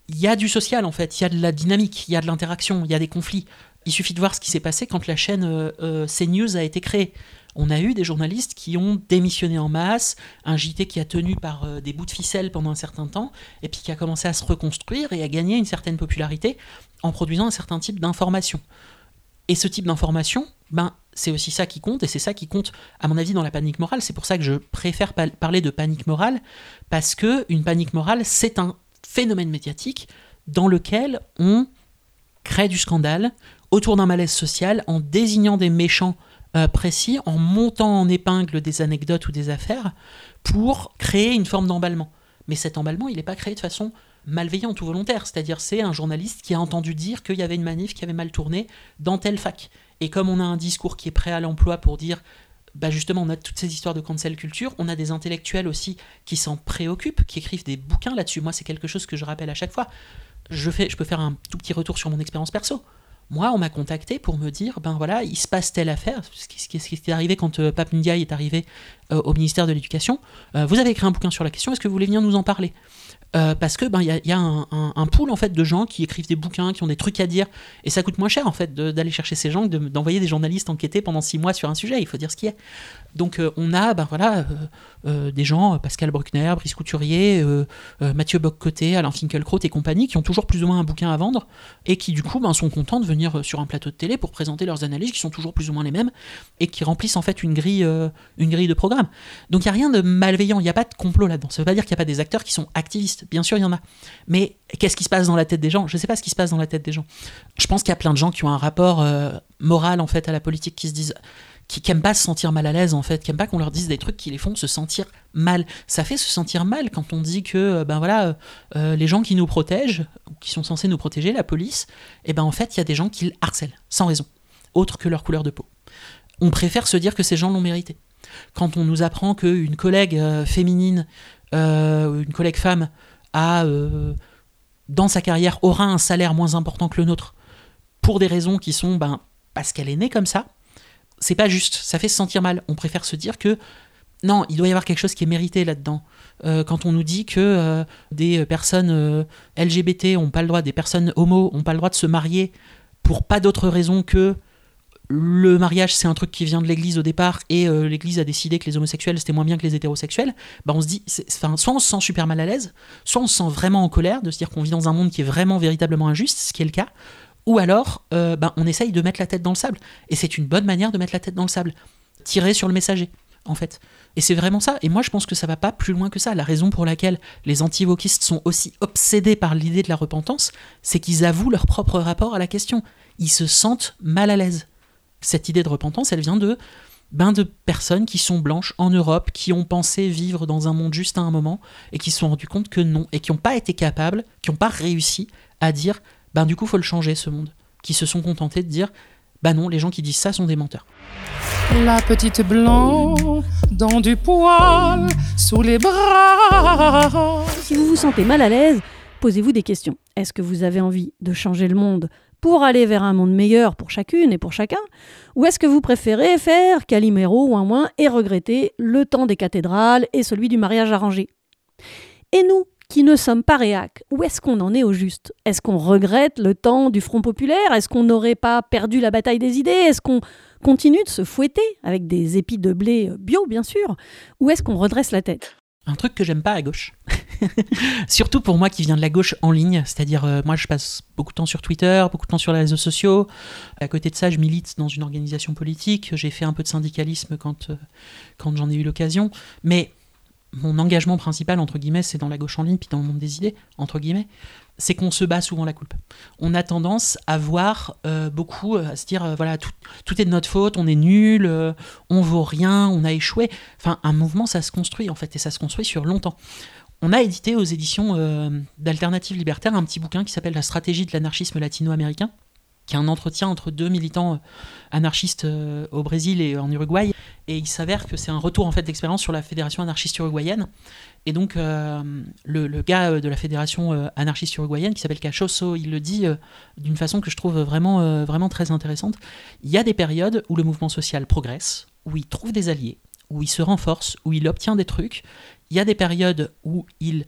Il y a du social en fait, il y a de la dynamique, il y a de l'interaction, il y a des conflits. Il suffit de voir ce qui s'est passé quand la chaîne euh, euh, CNews a été créée. On a eu des journalistes qui ont démissionné en masse, un JT qui a tenu par des bouts de ficelle pendant un certain temps, et puis qui a commencé à se reconstruire et à gagner une certaine popularité en produisant un certain type d'information. Et ce type d'information, ben, c'est aussi ça qui compte, et c'est ça qui compte, à mon avis, dans la panique morale. C'est pour ça que je préfère parler de panique morale, parce que une panique morale, c'est un phénomène médiatique dans lequel on crée du scandale autour d'un malaise social en désignant des méchants euh, précis, en montant en épingle des anecdotes ou des affaires pour créer une forme d'emballement. Mais cet emballement, il n'est pas créé de façon malveillante ou volontaire, c'est-à-dire c'est un journaliste qui a entendu dire qu'il y avait une manif qui avait mal tourné dans telle fac. Et comme on a un discours qui est prêt à l'emploi pour dire, bah justement, on a toutes ces histoires de cancel culture, on a des intellectuels aussi qui s'en préoccupent, qui écrivent des bouquins là-dessus. Moi, c'est quelque chose que je rappelle à chaque fois. Je, fais, je peux faire un tout petit retour sur mon expérience perso. Moi, on m'a contacté pour me dire, ben voilà, il se passe telle affaire, ce qui, ce qui est arrivé quand euh, Pape Ndiaye est arrivé euh, au ministère de l'Éducation. Euh, vous avez écrit un bouquin sur la question, est-ce que vous voulez venir nous en parler? Euh, parce que ben il y a, un, pool en fait de gens qui écrivent des bouquins, qui ont des trucs à dire, et ça coûte moins cher en fait d'aller chercher ces gens, d'envoyer des journalistes enquêter pendant six mois sur un sujet. Il faut dire ce qui est. Donc euh, on a ben euh, euh, des gens, Pascal Bruckner, Brice Couturier, Mathieu Boccoté, Alain Finkielkraut et compagnie, qui ont toujours plus ou moins un bouquin à vendre et qui du coup ben, sont contents de venir sur un plateau de télé pour présenter leurs analyses qui sont toujours plus ou moins les mêmes et qui remplissent en fait une grille, une grille de programme. Donc il n'y a rien de malveillant, il n'y a pas de complot là-dedans. Ça ne veut pas dire qu'il n'y a pas des acteurs qui sont activistes. Bien sûr, il y en a. Mais qu'est-ce qui se passe dans la tête des gens? Je ne sais pas ce qui se passe dans la tête des gens. Je pense qu'il y a plein de gens qui ont un rapport moral en fait à la politique qui se disent qui n'aiment pas se sentir mal à l'aise en fait, qui n'aiment pas qu'on leur dise des trucs qui les font se sentir mal. Ça fait se sentir mal quand on dit que euh, ben voilà, euh, euh, les gens qui nous protègent, qui sont censés nous protéger, la police, et eh ben en fait il y a des gens qui le harcèlent sans raison, autre que leur couleur de peau. On préfère se dire que ces gens l'ont mérité. Quand on nous apprend qu'une collègue féminine, une collègue femme, a dans sa carrière aura un salaire moins important que le nôtre, pour des raisons qui sont ben parce qu'elle est née comme ça, c'est pas juste, ça fait se sentir mal. On préfère se dire que non, il doit y avoir quelque chose qui est mérité là-dedans. Euh, quand on nous dit que euh, des personnes euh, LGBT ont pas le droit, des personnes homo ont pas le droit de se marier pour pas d'autre raison que le mariage c'est un truc qui vient de l'église au départ et l'église a décidé que les homosexuels c'était moins bien que les hétérosexuels, bah on se dit, enfin, soit on se sent super mal à l'aise, soit on se sent vraiment en colère de se dire qu'on vit dans un monde qui est vraiment véritablement injuste, ce qui est le cas, ou alors euh, bah, on essaye de mettre la tête dans le sable. Et c'est une bonne manière de mettre la tête dans le sable. Tirer sur le messager, en fait. Et c'est vraiment ça. Et moi, je pense que ça va pas plus loin que ça. La raison pour laquelle les anti-wokistes sont aussi obsédés par l'idée de la repentance, c'est qu'ils avouent leur propre rapport à la question. Ils se sentent mal à l'aise. Cette idée de repentance, elle vient de ben de personnes qui sont blanches en Europe, qui ont pensé vivre dans un monde juste à un moment, et qui se sont rendus compte que non, et qui n'ont pas été capables, qui n'ont pas réussi à dire, ben du coup, faut le changer ce monde. Qui se sont contentés de dire, ben non, les gens qui disent ça sont des menteurs. La petite blanc dans du poil sous les bras. Si vous vous sentez mal à l'aise, posez-vous des questions. Est-ce que vous avez envie de changer le monde pour aller vers un monde meilleur pour chacune et pour chacun? Ou est-ce que vous préférez faire Calimero ou un moins et regretter le temps des cathédrales et celui du mariage arrangé? Et nous, qui ne sommes pas réac, où est-ce qu'on en est au juste? Est-ce qu'on regrette le temps du Front populaire? Est-ce qu'on n'aurait pas perdu la bataille des idées? Est-ce qu'on continue de se fouetter avec des épis de blé bio, bien sûr? Ou est-ce qu'on redresse la tête? Un truc que j'aime pas à gauche. Surtout pour moi qui viens de la gauche en ligne, c'est-à-dire euh, moi je passe beaucoup de temps sur Twitter, beaucoup de temps sur les réseaux sociaux. À côté de ça, je milite dans une organisation politique, j'ai fait un peu de syndicalisme quand, euh, quand j'en ai eu l'occasion. Mais mon engagement principal, entre guillemets, c'est dans la gauche en ligne, puis dans le monde des idées, entre guillemets c'est qu'on se bat souvent la coupe. On a tendance à voir euh, beaucoup, euh, à se dire, euh, voilà, tout, est de notre faute, on est nul, on vaut rien, on a échoué. Enfin, un mouvement, ça se construit en fait, et ça se construit sur longtemps. On a édité aux éditions d'Alternative Libertaire un petit bouquin qui s'appelle La stratégie de l'anarchisme latino-américain, qui est un entretien entre deux militants anarchistes au Brésil et en Uruguay. Et il s'avère que c'est un retour en fait d'expérience sur la fédération anarchiste uruguayenne. Et donc, euh, le, gars euh, de la fédération euh, anarchiste uruguayenne, qui s'appelle Cachoso, il le dit d'une façon que je trouve vraiment, vraiment très intéressante. Il y a des périodes où le mouvement social progresse, où il trouve des alliés, où il se renforce, où il obtient des trucs. Il y a des périodes où il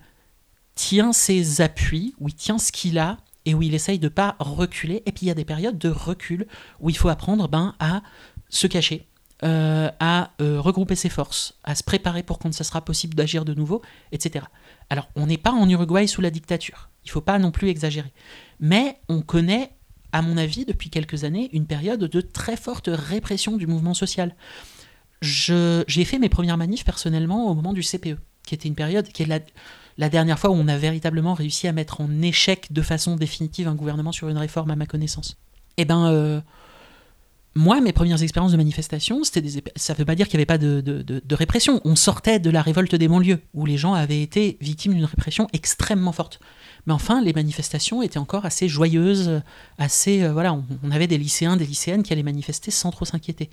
tient ses appuis, où il tient ce qu'il a, et où il essaye de pas reculer. Et puis il y a des périodes de recul, où il faut apprendre ben, à se cacher, euh, à euh, regrouper ses forces, à se préparer pour quand ça sera possible d'agir de nouveau, etc. Alors, on n'est pas en Uruguay sous la dictature, il ne faut pas non plus exagérer. Mais on connaît, à mon avis, depuis quelques années, une période de très forte répression du mouvement social. J'ai fait mes premières manifs personnellement au moment du CPE, qui était une période qui est la, la dernière fois où on a véritablement réussi à mettre en échec de façon définitive un gouvernement sur une réforme à ma connaissance. Eh ben, euh, moi, mes premières expériences de manifestation, c'était des ça ne veut pas dire qu'il n'y avait pas de, répression. On sortait de la révolte des banlieues, où les gens avaient été victimes d'une répression extrêmement forte. Mais enfin, les manifestations étaient encore assez joyeuses, assez... Euh, voilà, on, avait des lycéens, des lycéennes qui allaient manifester sans trop s'inquiéter.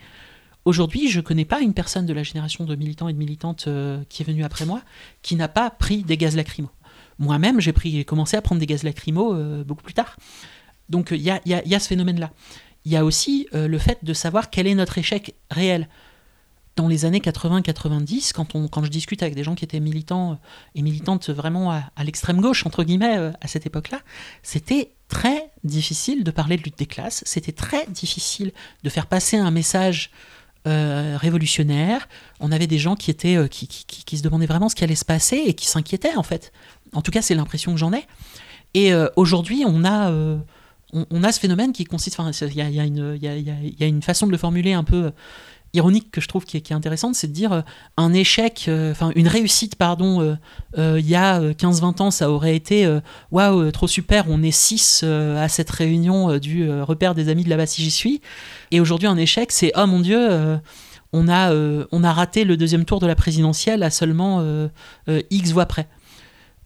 Aujourd'hui, je ne connais pas une personne de la génération de militants et de militantes euh, qui est venue après moi qui n'a pas pris des gaz lacrymaux. Moi-même, j'ai commencé à prendre des gaz lacrymaux euh, beaucoup plus tard. Donc il y a ce phénomène-là il y a aussi euh, le fait de savoir quel est notre échec réel. Dans les années 80-90, quand, je discute avec des gens qui étaient militants et militantes vraiment à, l'extrême gauche, entre guillemets, à cette époque-là, c'était très difficile de parler de lutte des classes, c'était très difficile de faire passer un message révolutionnaire. On avait des gens qui, étaient, qui, qui, se demandaient vraiment ce qui allait se passer et qui s'inquiétaient, en fait. En tout cas, c'est l'impression que j'en ai. Et aujourd'hui, on a on, a ce phénomène qui consiste, enfin, il y a, une façon de le formuler un peu euh, ironique que je trouve qui est, intéressante, c'est de dire euh, un échec, euh, enfin une réussite, pardon, il y a 15-20 ans, ça aurait été waouh, trop super, on est 6 à cette réunion du repère des amis de là-bas si j'y suis. Et aujourd'hui, un échec, c'est oh mon dieu, on, a, on a raté le deuxième tour de la présidentielle à seulement X voix près.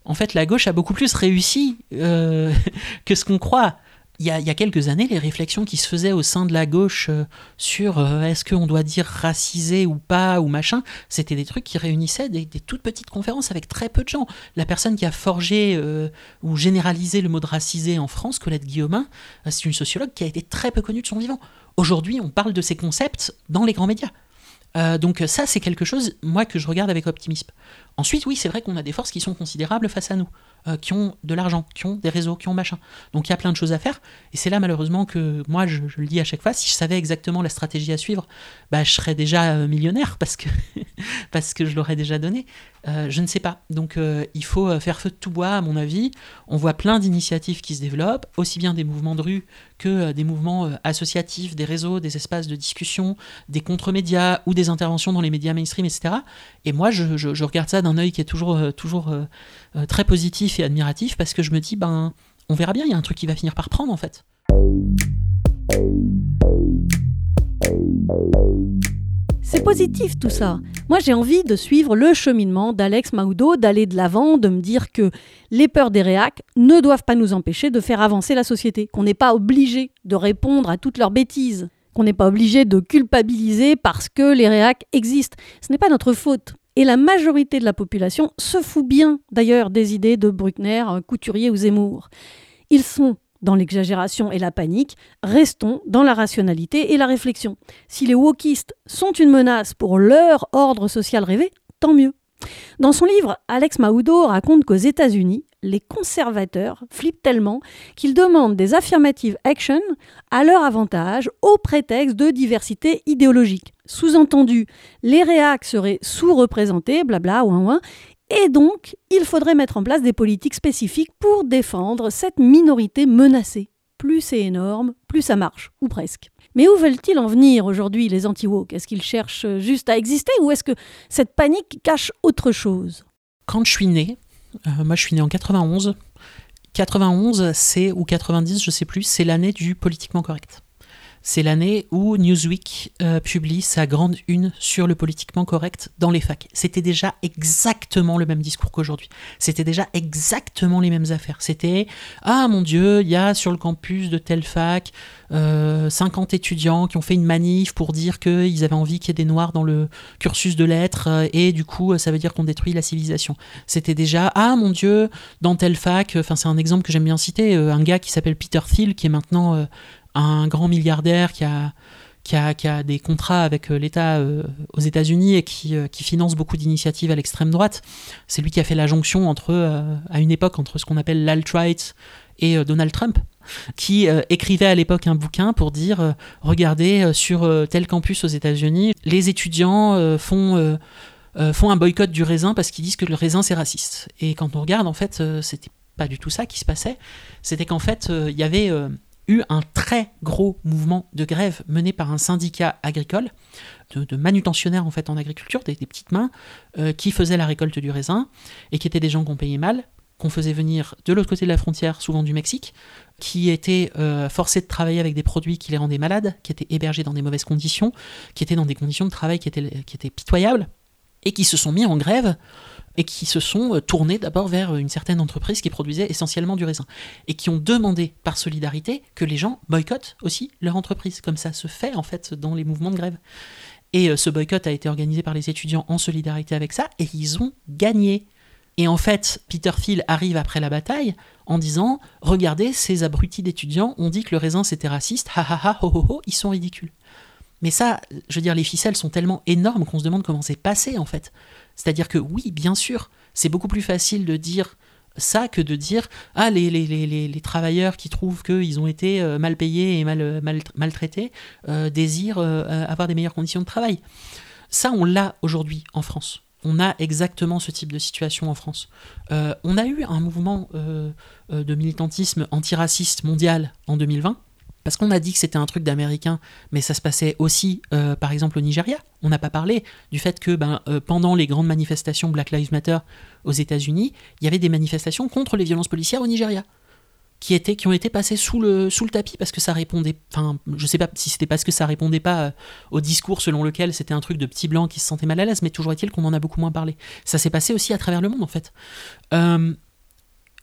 En fait, la gauche a beaucoup plus réussi que ce qu'on croit il y, a, quelques années, les réflexions qui se faisaient au sein de la gauche euh, sur euh, est-ce qu'on doit dire racisé ou pas ou machin, c'était des trucs qui réunissaient des, toutes petites conférences avec très peu de gens. La personne qui a forgé euh, ou généralisé le mot de racisé en France, Colette Guillaumin, c'est une sociologue qui a été très peu connue de son vivant. Aujourd'hui, on parle de ces concepts dans les grands médias. Donc ça, c'est quelque chose, moi, que je regarde avec optimisme. Ensuite, oui, c'est vrai qu'on a des forces qui sont considérables face à nous, euh, qui ont de l'argent, qui ont des réseaux, qui ont machin. Donc il y a plein de choses à faire. Et c'est là, malheureusement, que moi, je, le dis à chaque fois, si je savais exactement la stratégie à suivre, bah, je serais déjà euh, millionnaire parce que, parce que je l'aurais déjà donné. Euh, je ne sais pas. Donc il faut faire feu de tout bois, à mon avis. On voit plein d'initiatives qui se développent, aussi bien des mouvements de rue que des mouvements associatifs, des réseaux, des espaces de discussion, des contre-médias ou des interventions dans les médias mainstream, etc. Et moi, je, je, regarde ça d'un œil qui est toujours, euh, toujours euh, euh, très positif et admiratif parce que je me dis, ben, on verra bien, il y a un truc qui va finir par prendre en fait. C'est positif tout ça. Moi j'ai envie de suivre le cheminement d'Alex Maoudo, d'aller de l'avant, de me dire que les peurs des réacs ne doivent pas nous empêcher de faire avancer la société, qu'on n'est pas obligé de répondre à toutes leurs bêtises, qu'on n'est pas obligé de culpabiliser parce que les réacs existent. Ce n'est pas notre faute. Et la majorité de la population se fout bien d'ailleurs des idées de Bruckner, Couturier ou Zemmour. Ils sont dans l'exagération et la panique, restons dans la rationalité et la réflexion. Si les wokistes sont une menace pour leur ordre social rêvé, tant mieux. Dans son livre, Alex Maoudo raconte qu'aux États-Unis, les conservateurs flippent tellement qu'ils demandent des affirmative action à leur avantage au prétexte de diversité idéologique. Sous-entendu, les réacs seraient sous-représentés, blabla, ouin ouin, et donc il faudrait mettre en place des politiques spécifiques pour défendre cette minorité menacée. Plus c'est énorme, plus ça marche, ou presque. Mais où veulent-ils en venir aujourd'hui, les anti-woke? Est-ce qu'ils cherchent juste à exister ou est-ce que cette panique cache autre chose? Quand je suis né, euh, moi je suis né en 91, 91 c'est, ou 90 je sais plus, c'est l'année du politiquement correct. C'est l'année où Newsweek euh, publie sa grande une sur le politiquement correct dans les facs. C'était déjà exactement le même discours qu'aujourd'hui. C'était déjà exactement les mêmes affaires. C'était Ah mon Dieu, il y a sur le campus de telle fac 50 euh, étudiants qui ont fait une manif pour dire qu'ils avaient envie qu'il y ait des noirs dans le cursus de lettres euh, et du coup ça veut dire qu'on détruit la civilisation. C'était déjà Ah mon Dieu, dans telle fac, enfin c'est un exemple que j'aime bien citer, un gars qui s'appelle Peter Thiel qui est maintenant un grand milliardaire qui a, qui a, qui a des contrats avec euh, l'État euh, aux États-Unis et qui, euh, qui, finance beaucoup d'initiatives à l'extrême droite. C'est lui qui a fait la jonction entre, à une époque entre ce qu'on appelle l'alt-right et Donald Trump, qui écrivait à l'époque un bouquin pour dire regardez, sur tel campus aux États-Unis, les étudiants font. font un boycott du raisin parce qu'ils disent que le raisin c'est raciste. Et quand on regarde, en fait, c'était pas du tout ça qui se passait. C'était qu'en fait, il y avait eu un très gros mouvement de grève mené par un syndicat agricole, de, manutentionnaires en fait en agriculture, des, petites mains, euh, qui faisaient la récolte du raisin, et qui étaient des gens qu'on payait mal, qu'on faisait venir de l'autre côté de la frontière, souvent du Mexique, qui étaient euh, forcés de travailler avec des produits qui les rendaient malades, qui étaient hébergés dans des mauvaises conditions, qui étaient dans des conditions de travail qui étaient, qui étaient pitoyables, et qui se sont mis en grève et qui se sont euh, tournés d'abord vers une certaine entreprise qui produisait essentiellement du raisin et qui ont demandé par solidarité que les gens boycottent aussi leur entreprise, comme ça se fait en fait dans les mouvements de grève. Et euh, ce boycott a été organisé par les étudiants en solidarité avec ça et ils ont gagné. Et en fait, Peter Thiel arrive après la bataille en disant Regardez, ces abrutis d'étudiants ont dit que le raisin c'était raciste, ha ha ha, ho ho, ils sont ridicules. Mais ça, je veux dire, les ficelles sont tellement énormes qu'on se demande comment c'est passé en fait. C'est-à-dire que oui, bien sûr, c'est beaucoup plus facile de dire ça que de dire ah les, travailleurs qui trouvent qu'ils ont été euh, mal payés et mal, euh, mal maltraités euh, désirent avoir des meilleures conditions de travail. Ça, on l'a aujourd'hui en France. On a exactement ce type de situation en France. on a eu un mouvement de militantisme antiraciste mondial en 2020 parce qu'on a dit que c'était un truc d'américain, mais ça se passait aussi, euh, par exemple, au Nigeria. On n'a pas parlé du fait que ben, euh, pendant les grandes manifestations Black Lives Matter aux États-Unis, il y avait des manifestations contre les violences policières au Nigeria. Qui, étaient, qui ont été passées sous le, tapis parce que ça répondait. Enfin, je sais pas si c'était parce que ça répondait pas euh, au discours selon lequel c'était un truc de petits blancs qui se sentaient mal à l'aise, mais toujours est-il qu'on en a beaucoup moins parlé. Ça s'est passé aussi à travers le monde en fait.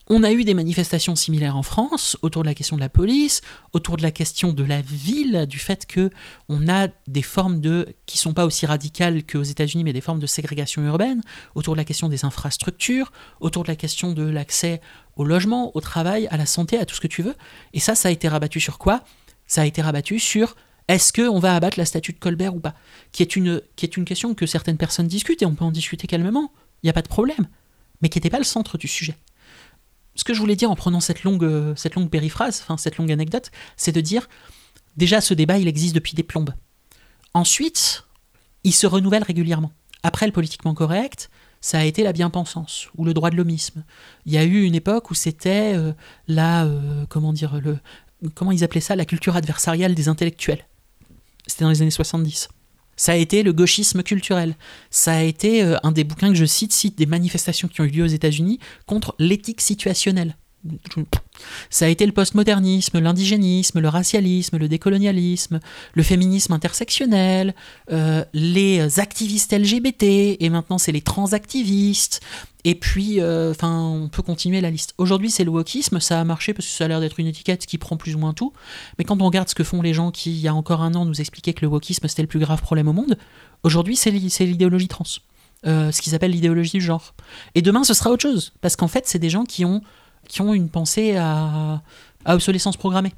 On a eu des manifestations similaires en France autour de la question de la police, autour de la question de la ville, du fait que on a des formes de qui sont pas aussi radicales qu'aux États-Unis, mais des formes de ségrégation urbaine, autour de la question des infrastructures, autour de la question de l'accès au logement, au travail, à la santé, à tout ce que tu veux. Et ça, ça a été rabattu sur quoi? Ça a été rabattu sur Est-ce qu'on va abattre la statue de Colbert ou pas? Qui est, une, qui est une question que certaines personnes discutent et on peut en discuter calmement, il n'y a pas de problème, mais qui n'était pas le centre du sujet. Ce que je voulais dire en prenant cette longue, cette longue périphrase, enfin cette longue anecdote, c'est de dire, déjà ce débat il existe depuis des plombes. Ensuite, il se renouvelle régulièrement. Après le politiquement correct, ça a été la bien-pensance ou le droit de l'homisme. Il y a eu une époque où c'était euh, euh, comment dire, le, comment ils appelaient ça, la culture adversariale des intellectuels. C'était dans les années 70. Ça a été le gauchisme culturel. Ça a été euh, un des bouquins que je cite, cite des manifestations qui ont eu lieu aux États-Unis contre l'éthique situationnelle. Ça a été le postmodernisme, l'indigénisme, le racialisme, le décolonialisme, le féminisme intersectionnel, euh, les activistes LGBT, et maintenant c'est les transactivistes, et puis, euh, enfin, on peut continuer la liste. Aujourd'hui, c'est le wokisme, ça a marché parce que ça a l'air d'être une étiquette qui prend plus ou moins tout, mais quand on regarde ce que font les gens qui, il y a encore un an, nous expliquaient que le wokisme c'était le plus grave problème au monde, aujourd'hui c'est l'idéologie trans. Euh, ce qu'ils appellent l'idéologie du genre. Et demain, ce sera autre chose, parce qu'en fait, c'est des gens qui ont qui ont une pensée à, obsolescence programmée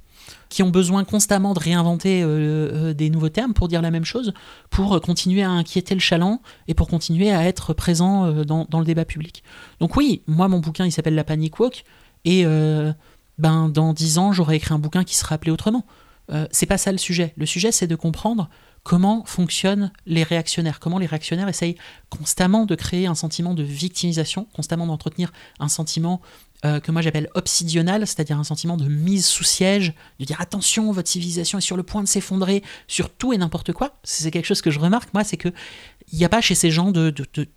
qui ont besoin constamment de réinventer euh, euh, des nouveaux termes pour dire la même chose, pour continuer à inquiéter le chaland et pour continuer à être présent euh, dans, le débat public. Donc oui, moi mon bouquin il s'appelle La Panic Walk et ben dans dix ans j'aurais écrit un bouquin qui sera appelé autrement. c'est pas ça le sujet. Le sujet c'est de comprendre comment fonctionnent les réactionnaires, comment les réactionnaires essayent constamment de créer un sentiment de victimisation, constamment d'entretenir un sentiment euh, que moi j'appelle obsidional, c'est-à-dire un sentiment de mise sous siège, de dire attention, votre civilisation est sur le point de s'effondrer sur tout et n'importe quoi. C'est quelque chose que je remarque, moi, c'est que il n'y a pas chez ces gens de,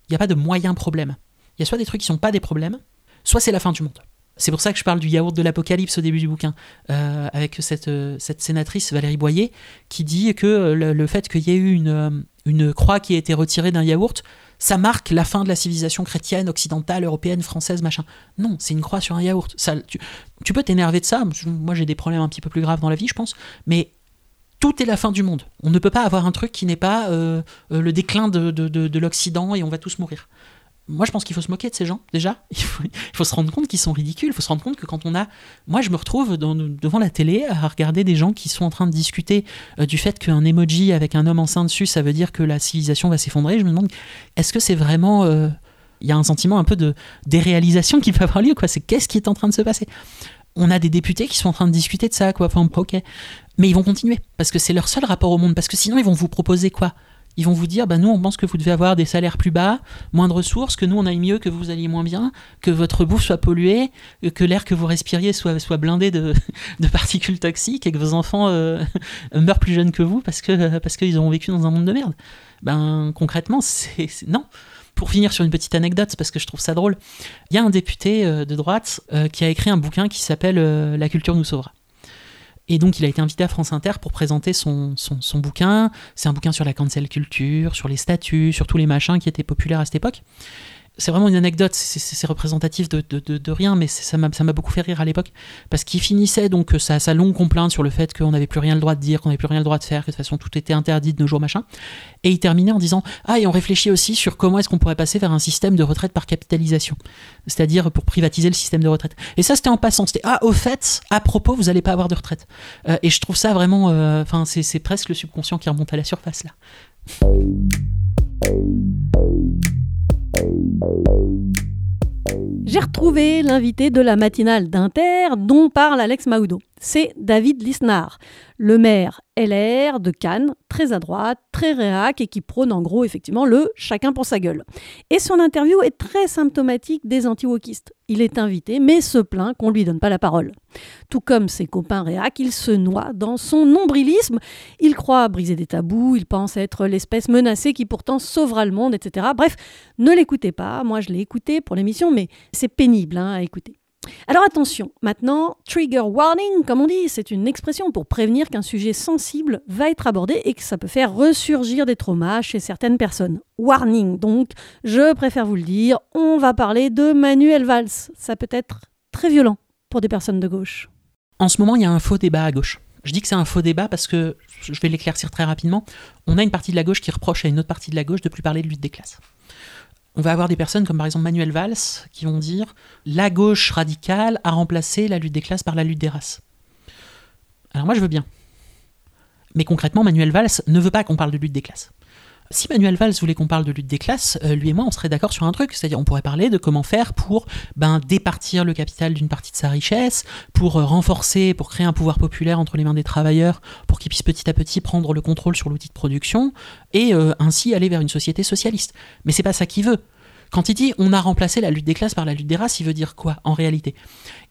y a pas de moyens problèmes. Il y a soit des trucs qui sont pas des problèmes, soit c'est la fin du monde. C'est pour ça que je parle du yaourt de l'apocalypse au début du bouquin, euh, avec cette, cette sénatrice Valérie Boyer, qui dit que le, fait qu'il y ait eu une, une croix qui a été retirée d'un yaourt, ça marque la fin de la civilisation chrétienne, occidentale, européenne, française, machin. Non, c'est une croix sur un yaourt. Ça, tu, peux t'énerver de ça. Moi, j'ai des problèmes un petit peu plus graves dans la vie, je pense. Mais tout est la fin du monde. On ne peut pas avoir un truc qui n'est pas euh, euh, le déclin de, de l'Occident et on va tous mourir moi, je pense qu'il faut se moquer de ces gens, déjà. Il faut, se rendre compte qu'ils sont ridicules. Il faut se rendre compte que quand on a. Moi, je me retrouve devant la télé à regarder des gens qui sont en train de discuter euh, du fait qu'un emoji avec un homme enceint dessus, ça veut dire que la civilisation va s'effondrer. Je me demande, est-ce que c'est vraiment. Euh, il y a un sentiment un peu de déréalisation qui peut avoir lieu, quoi. C'est qu'est-ce qui est en train de se passer? On a des députés qui sont en train de discuter de ça, quoi. Enfin, ok. Mais ils vont continuer, parce que c'est leur seul rapport au monde, parce que sinon, ils vont vous proposer quoi? Ils vont vous dire bah, nous, on pense que vous devez avoir des salaires plus bas, moins de ressources, que nous, on aille mieux, que vous alliez moins bien, que votre bouffe soit polluée, que l'air que vous respiriez soit, soit blindé de, particules toxiques et que vos enfants euh, meurent plus jeunes que vous parce qu'ils parce qu'ils auront vécu dans un monde de merde. Ben, concrètement, c'est non pour finir sur une petite anecdote, parce que je trouve ça drôle, il y a un député euh, de droite euh, qui a écrit un bouquin qui s'appelle La culture nous sauvera. Et donc, il a été invité à France Inter pour présenter son, bouquin. C'est un bouquin sur la cancel culture, sur les statuts, sur tous les machins qui étaient populaires à cette époque c'est vraiment une anecdote, c'est représentatif de, rien, mais ça m'a beaucoup fait rire à l'époque, parce qu'il finissait donc sa, sa, longue complainte sur le fait qu'on n'avait plus rien le droit de dire, qu'on n'avait plus rien le droit de faire, que de toute façon tout était interdit de nos jours, machin. Et il terminait en disant Ah, et on réfléchit aussi sur comment est-ce qu'on pourrait passer vers un système de retraite par capitalisation, c'est-à-dire pour privatiser le système de retraite. Et ça, c'était en passant, c'était Ah, au fait, à propos, vous n'allez pas avoir de retraite. Euh, et je trouve ça vraiment, euh, enfin, c'est presque le subconscient qui remonte à la surface là. J'ai retrouvé l'invité de la matinale d'Inter dont parle Alex Maoudo. C'est David Lisnard, le maire LR de Cannes, très à droite, très réac et qui prône en gros effectivement le chacun pour sa gueule. Et son interview est très symptomatique des anti-wokistes. Il est invité mais se plaint qu'on ne lui donne pas la parole. Tout comme ses copains réac, il se noie dans son nombrilisme. Il croit briser des tabous, il pense être l'espèce menacée qui pourtant sauvera le monde, etc. Bref, ne l'écoutez pas. Moi je l'ai écouté pour l'émission mais c'est pénible hein, à écouter. Alors attention, maintenant, trigger warning, comme on dit, c'est une expression pour prévenir qu'un sujet sensible va être abordé et que ça peut faire ressurgir des traumas chez certaines personnes. Warning, donc, je préfère vous le dire, on va parler de Manuel Valls. Ça peut être très violent pour des personnes de gauche. En ce moment, il y a un faux débat à gauche. Je dis que c'est un faux débat parce que, je vais l'éclaircir très rapidement, on a une partie de la gauche qui reproche à une autre partie de la gauche de plus parler de lutte des classes on va avoir des personnes comme par exemple Manuel Valls qui vont dire la gauche radicale a remplacé la lutte des classes par la lutte des races. Alors moi je veux bien. Mais concrètement, Manuel Valls ne veut pas qu'on parle de lutte des classes. Si Manuel Valls voulait qu'on parle de lutte des classes, euh, lui et moi, on serait d'accord sur un truc. C'est-à-dire, on pourrait parler de comment faire pour ben, départir le capital d'une partie de sa richesse, pour euh, renforcer, pour créer un pouvoir populaire entre les mains des travailleurs, pour qu'ils puissent petit à petit prendre le contrôle sur l'outil de production, et euh, ainsi aller vers une société socialiste. Mais c'est pas ça qu'il veut. Quand il dit on a remplacé la lutte des classes par la lutte des races, il veut dire quoi en réalité?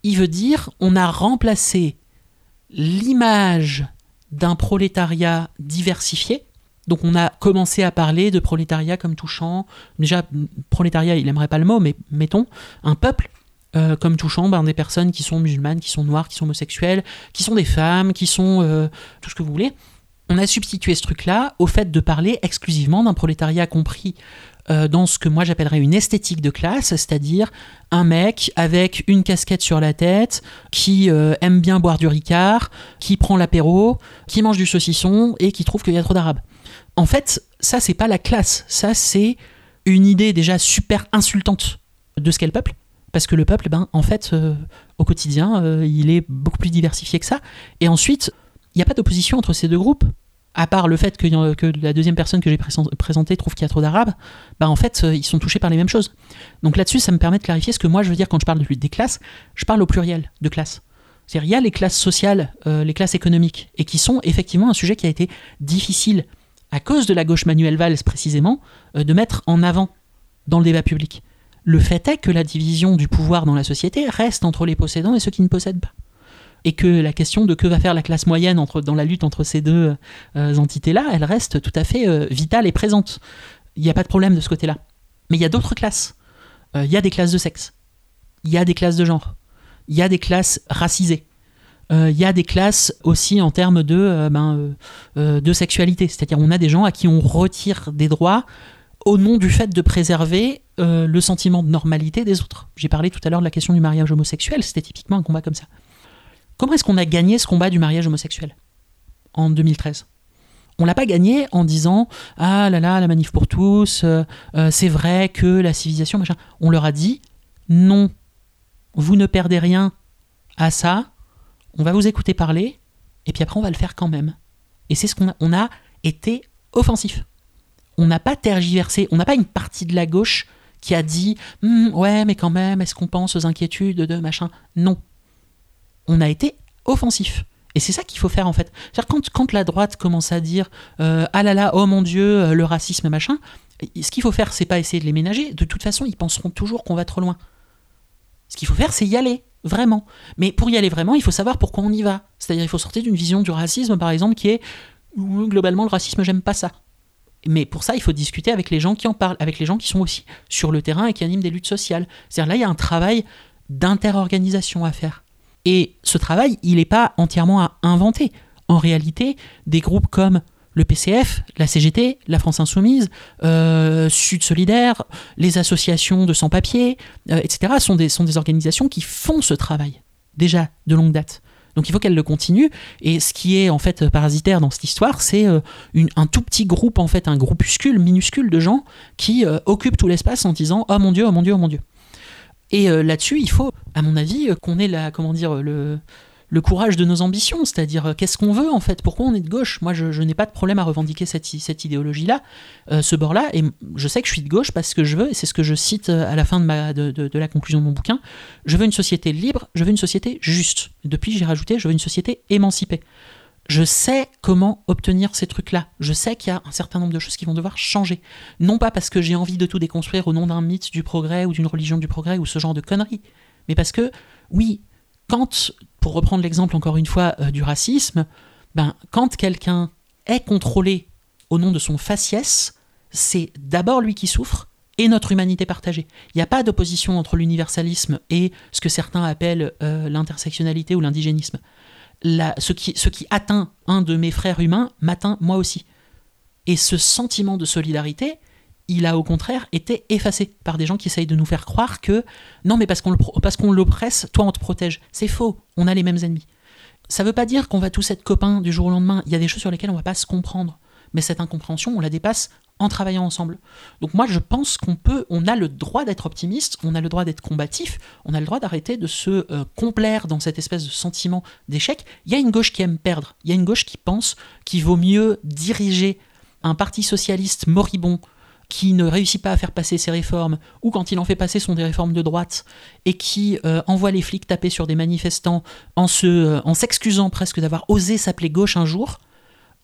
Il veut dire on a remplacé l'image d'un prolétariat diversifié donc on a commencé à parler de prolétariat comme touchant, déjà prolétariat il n'aimerait pas le mot, mais mettons un peuple euh, comme touchant ben, des personnes qui sont musulmanes, qui sont noires, qui sont homosexuelles, qui sont des femmes, qui sont euh, tout ce que vous voulez. On a substitué ce truc-là au fait de parler exclusivement d'un prolétariat compris euh, dans ce que moi j'appellerais une esthétique de classe, c'est-à-dire un mec avec une casquette sur la tête, qui aime bien boire du ricard, qui prend l'apéro, qui mange du saucisson et qui trouve qu'il y a trop d'arabes en fait, ça, c'est pas la classe. Ça, c'est une idée déjà super insultante de ce qu'est le peuple. Parce que le peuple, ben, en fait, euh, au quotidien, euh, il est beaucoup plus diversifié que ça. Et ensuite, il n'y a pas d'opposition entre ces deux groupes. À part le fait que, la deuxième personne que j'ai présentée trouve qu'il y a trop d'arabes, bah en fait, euh, ils sont touchés par les mêmes choses. Donc là-dessus, ça me permet de clarifier ce que moi je veux dire quand je parle de des classes. Je parle au pluriel de classes. C'est-à-dire, il y a les classes sociales, les classes économiques, et qui sont effectivement un sujet qui a été difficile à cause de la gauche Manuel Valls précisément, euh, de mettre en avant dans le débat public. Le fait est que la division du pouvoir dans la société reste entre les possédants et ceux qui ne possèdent pas. Et que la question de que va faire la classe moyenne dans la lutte entre ces deux euh, entités-là, elle reste tout à fait euh, vitale et présente. Il n'y a pas de problème de ce côté-là. Mais il y a d'autres classes. Il y a des classes de sexe. Il y a des classes de genre. Il y a des classes racisées. Euh, il y a des classes aussi en termes de, euh, ben, euh, de sexualité. C'est-à-dire on a des gens à qui on retire des droits au nom du fait de préserver le sentiment de normalité des autres. J'ai parlé tout à l'heure de la question du mariage homosexuel, c'était typiquement un combat comme ça. Comment est-ce qu'on a gagné ce combat du mariage homosexuel en 2013 on l'a pas gagné en disant ah là là la manif pour tous c'est vrai que la civilisation machin on leur a dit non vous ne perdez rien à ça on va vous écouter parler, et puis après on va le faire quand même. Et c'est ce qu'on a, on a été offensif. On n'a pas tergiversé, on n'a pas une partie de la gauche qui a dit hum, ouais mais quand même est-ce qu'on pense aux inquiétudes de machin? Non. On a été offensif. Et c'est ça qu'il faut faire en fait. Quand, quand la droite commence à dire euh, ah là là oh mon dieu euh, le racisme machin ce qu'il faut faire c'est pas essayer de les ménager. De toute façon ils penseront toujours qu'on va trop loin. Ce qu'il faut faire c'est y aller Vraiment. Mais pour y aller vraiment, il faut savoir pourquoi on y va. C'est-à-dire, il faut sortir d'une vision du racisme, par exemple, qui est globalement le racisme, j'aime pas ça. Mais pour ça, il faut discuter avec les gens qui en parlent, avec les gens qui sont aussi sur le terrain et qui animent des luttes sociales. C'est-à-dire là, il y a un travail d'interorganisation à faire. Et ce travail, il n'est pas entièrement à inventer. En réalité, des groupes comme le PCF, la CGT, la France Insoumise, euh, Sud Solidaire, les associations de sans-papiers, euh, etc., sont des, organisations qui font ce travail, déjà de longue date. Donc il faut qu'elles le continuent. Et ce qui est en fait parasitaire dans cette histoire, c'est euh, un tout petit groupe, en fait, un groupuscule minuscule de gens qui occupent tout l'espace en disant Oh mon Dieu, oh mon Dieu, oh mon Dieu. Et là-dessus, il faut, à mon avis, qu'on ait la, comment dire, le, le courage de nos ambitions, c'est-à-dire euh, qu'est-ce qu'on veut en fait, pourquoi on est de gauche? Moi, je, n'ai pas de problème à revendiquer cette, idéologie-là, euh, ce bord-là, et je sais que je suis de gauche parce que je veux, et c'est ce que je cite euh, à la fin de, la conclusion de mon bouquin, je veux une société libre, je veux une société juste. Depuis, j'ai rajouté, je veux une société émancipée. Je sais comment obtenir ces trucs-là. Je sais qu'il y a un certain nombre de choses qui vont devoir changer. Non pas parce que j'ai envie de tout déconstruire au nom d'un mythe du progrès ou d'une religion du progrès ou ce genre de conneries, mais parce que, oui, quand pour reprendre l'exemple encore une fois euh, du racisme, ben, quand quelqu'un est contrôlé au nom de son faciès, c'est d'abord lui qui souffre et notre humanité partagée. Il n'y a pas d'opposition entre l'universalisme et ce que certains appellent euh, l'intersectionnalité ou l'indigénisme. Ce qui, ce qui atteint un de mes frères humains m'atteint moi aussi. Et ce sentiment de solidarité, il a au contraire été effacé par des gens qui essayent de nous faire croire que non, mais parce qu'on l'oppresse, toi on te protège. C'est faux, on a les mêmes ennemis. Ça veut pas dire qu'on va tous être copains du jour au lendemain. Il y a des choses sur lesquelles on va pas se comprendre. Mais cette incompréhension, on la dépasse en travaillant ensemble. Donc moi je pense qu'on peut, on a le droit d'être optimiste, on a le droit d'être combatif, on a le droit d'arrêter de se euh, complaire dans cette espèce de sentiment d'échec. Il y a une gauche qui aime perdre, il y a une gauche qui pense qu'il vaut mieux diriger un parti socialiste moribond qui ne réussit pas à faire passer ses réformes, ou quand il en fait passer sont des réformes de droite, et qui euh, envoie les flics taper sur des manifestants en, se, euh, s'excusant presque d'avoir osé s'appeler gauche un jour,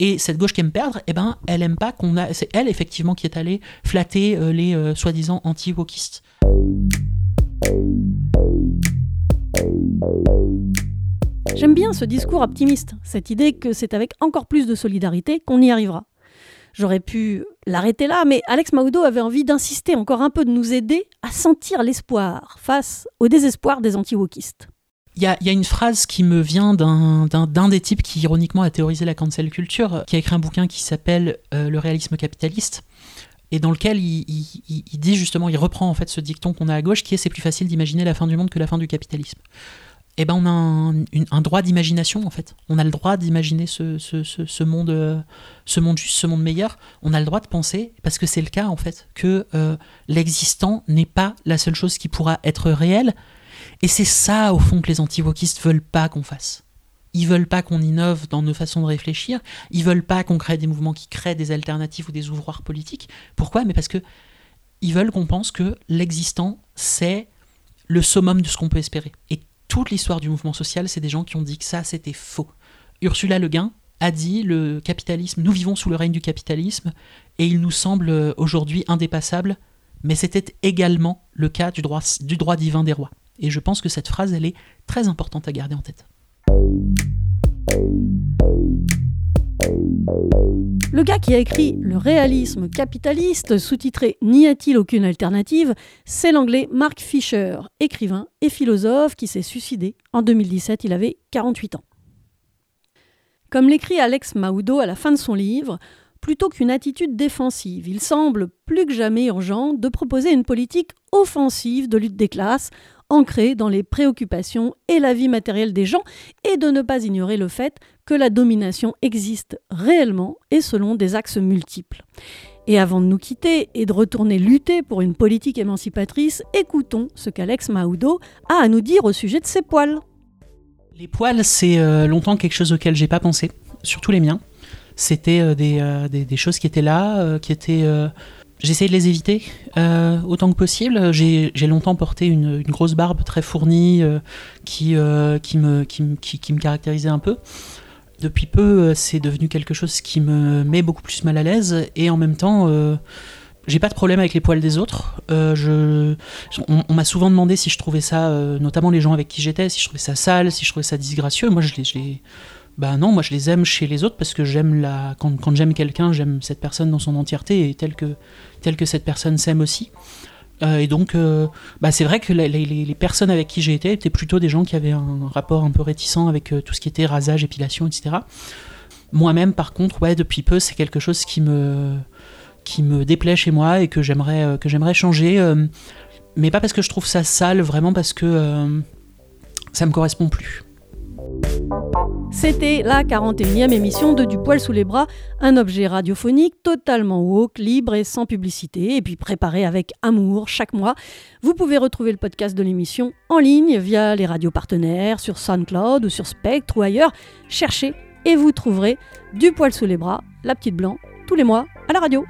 et cette gauche qui aime perdre, eh ben, elle aime pas qu'on a. C'est elle effectivement qui est allée flatter euh, les euh, soi-disant anti-wokistes. J'aime bien ce discours optimiste, cette idée que c'est avec encore plus de solidarité qu'on y arrivera. J'aurais pu l'arrêter là, mais Alex Maudo avait envie d'insister encore un peu, de nous aider à sentir l'espoir face au désespoir des anti-wokistes. Il y, a, une phrase qui me vient d'un des types qui ironiquement a théorisé la cancel culture, qui a écrit un bouquin qui s'appelle euh, Le réalisme capitaliste, et dans lequel il, dit justement, il reprend en fait ce dicton qu'on a à gauche, qui est c'est plus facile d'imaginer la fin du monde que la fin du capitalisme. Eh ben on a un, droit d'imagination en fait. On a le droit d'imaginer ce, monde, euh, ce monde juste, ce monde meilleur. On a le droit de penser, parce que c'est le cas en fait, que euh, l'existant n'est pas la seule chose qui pourra être réelle, et c'est ça, au fond, que les anti-wokistes veulent pas qu'on fasse. Ils veulent pas qu'on innove dans nos façons de réfléchir. Ils veulent pas qu'on crée des mouvements qui créent des alternatives ou des ouvroirs politiques. Pourquoi? Mais parce que ils veulent qu'on pense que l'existant, c'est le summum de ce qu'on peut espérer. Et toute l'histoire du mouvement social, c'est des gens qui ont dit que ça, c'était faux. Ursula Le Guin a dit le capitalisme, nous vivons sous le règne du capitalisme, et il nous semble euh, aujourd'hui indépassable, mais c'était également le cas du droit, du droit divin des rois. Et je pense que cette phrase, elle est très importante à garder en tête. Le gars qui a écrit Le réalisme capitaliste, sous-titré N'y a-t-il aucune alternative? C'est l'anglais Mark Fisher, écrivain et philosophe qui s'est suicidé en 2017, il avait 48 ans. Comme l'écrit Alex Maudo à la fin de son livre, plutôt qu'une attitude défensive, il semble plus que jamais urgent de proposer une politique offensive de lutte des classes ancré dans les préoccupations et la vie matérielle des gens, et de ne pas ignorer le fait que la domination existe réellement et selon des axes multiples. Et avant de nous quitter et de retourner lutter pour une politique émancipatrice, écoutons ce qu'Alex Maudo a à nous dire au sujet de ses poils. Les poils, c'est euh, longtemps quelque chose auquel j'ai pas pensé, surtout les miens. C'était euh, euh, des, choses qui étaient là, qui étaient J'essaie de les éviter autant que possible. J'ai longtemps porté une, grosse barbe très fournie qui, me caractérisait un peu. Depuis peu, c'est devenu quelque chose qui me met beaucoup plus mal à l'aise et en même temps, j'ai pas de problème avec les poils des autres. je, on, m'a souvent demandé si je trouvais ça, notamment les gens avec qui j'étais, si je trouvais ça sale, si je trouvais ça disgracieux. Moi, je les bah non, moi je les aime chez les autres parce que j'aime la quand, quand j'aime quelqu'un, j'aime cette personne dans son entièreté et telle que telle que cette personne s'aime aussi. Euh, et donc, euh, bah c'est vrai que les, les, personnes avec qui j'ai été étaient plutôt des gens qui avaient un rapport un peu réticent avec euh, tout ce qui était rasage, épilation, etc. Moi-même, par contre, ouais, depuis peu, c'est quelque chose qui me qui me déplaît chez moi et que j'aimerais que j'aimerais changer, mais pas parce que je trouve ça sale, vraiment parce que ça me correspond plus. C'était la 41e émission de Du poil sous les bras, un objet radiophonique totalement woke, libre et sans publicité, et puis préparé avec amour chaque mois. Vous pouvez retrouver le podcast de l'émission en ligne via les radios partenaires, sur SoundCloud ou sur Spectre ou ailleurs. Cherchez et vous trouverez Du poil sous les bras, la petite blanc, tous les mois à la radio.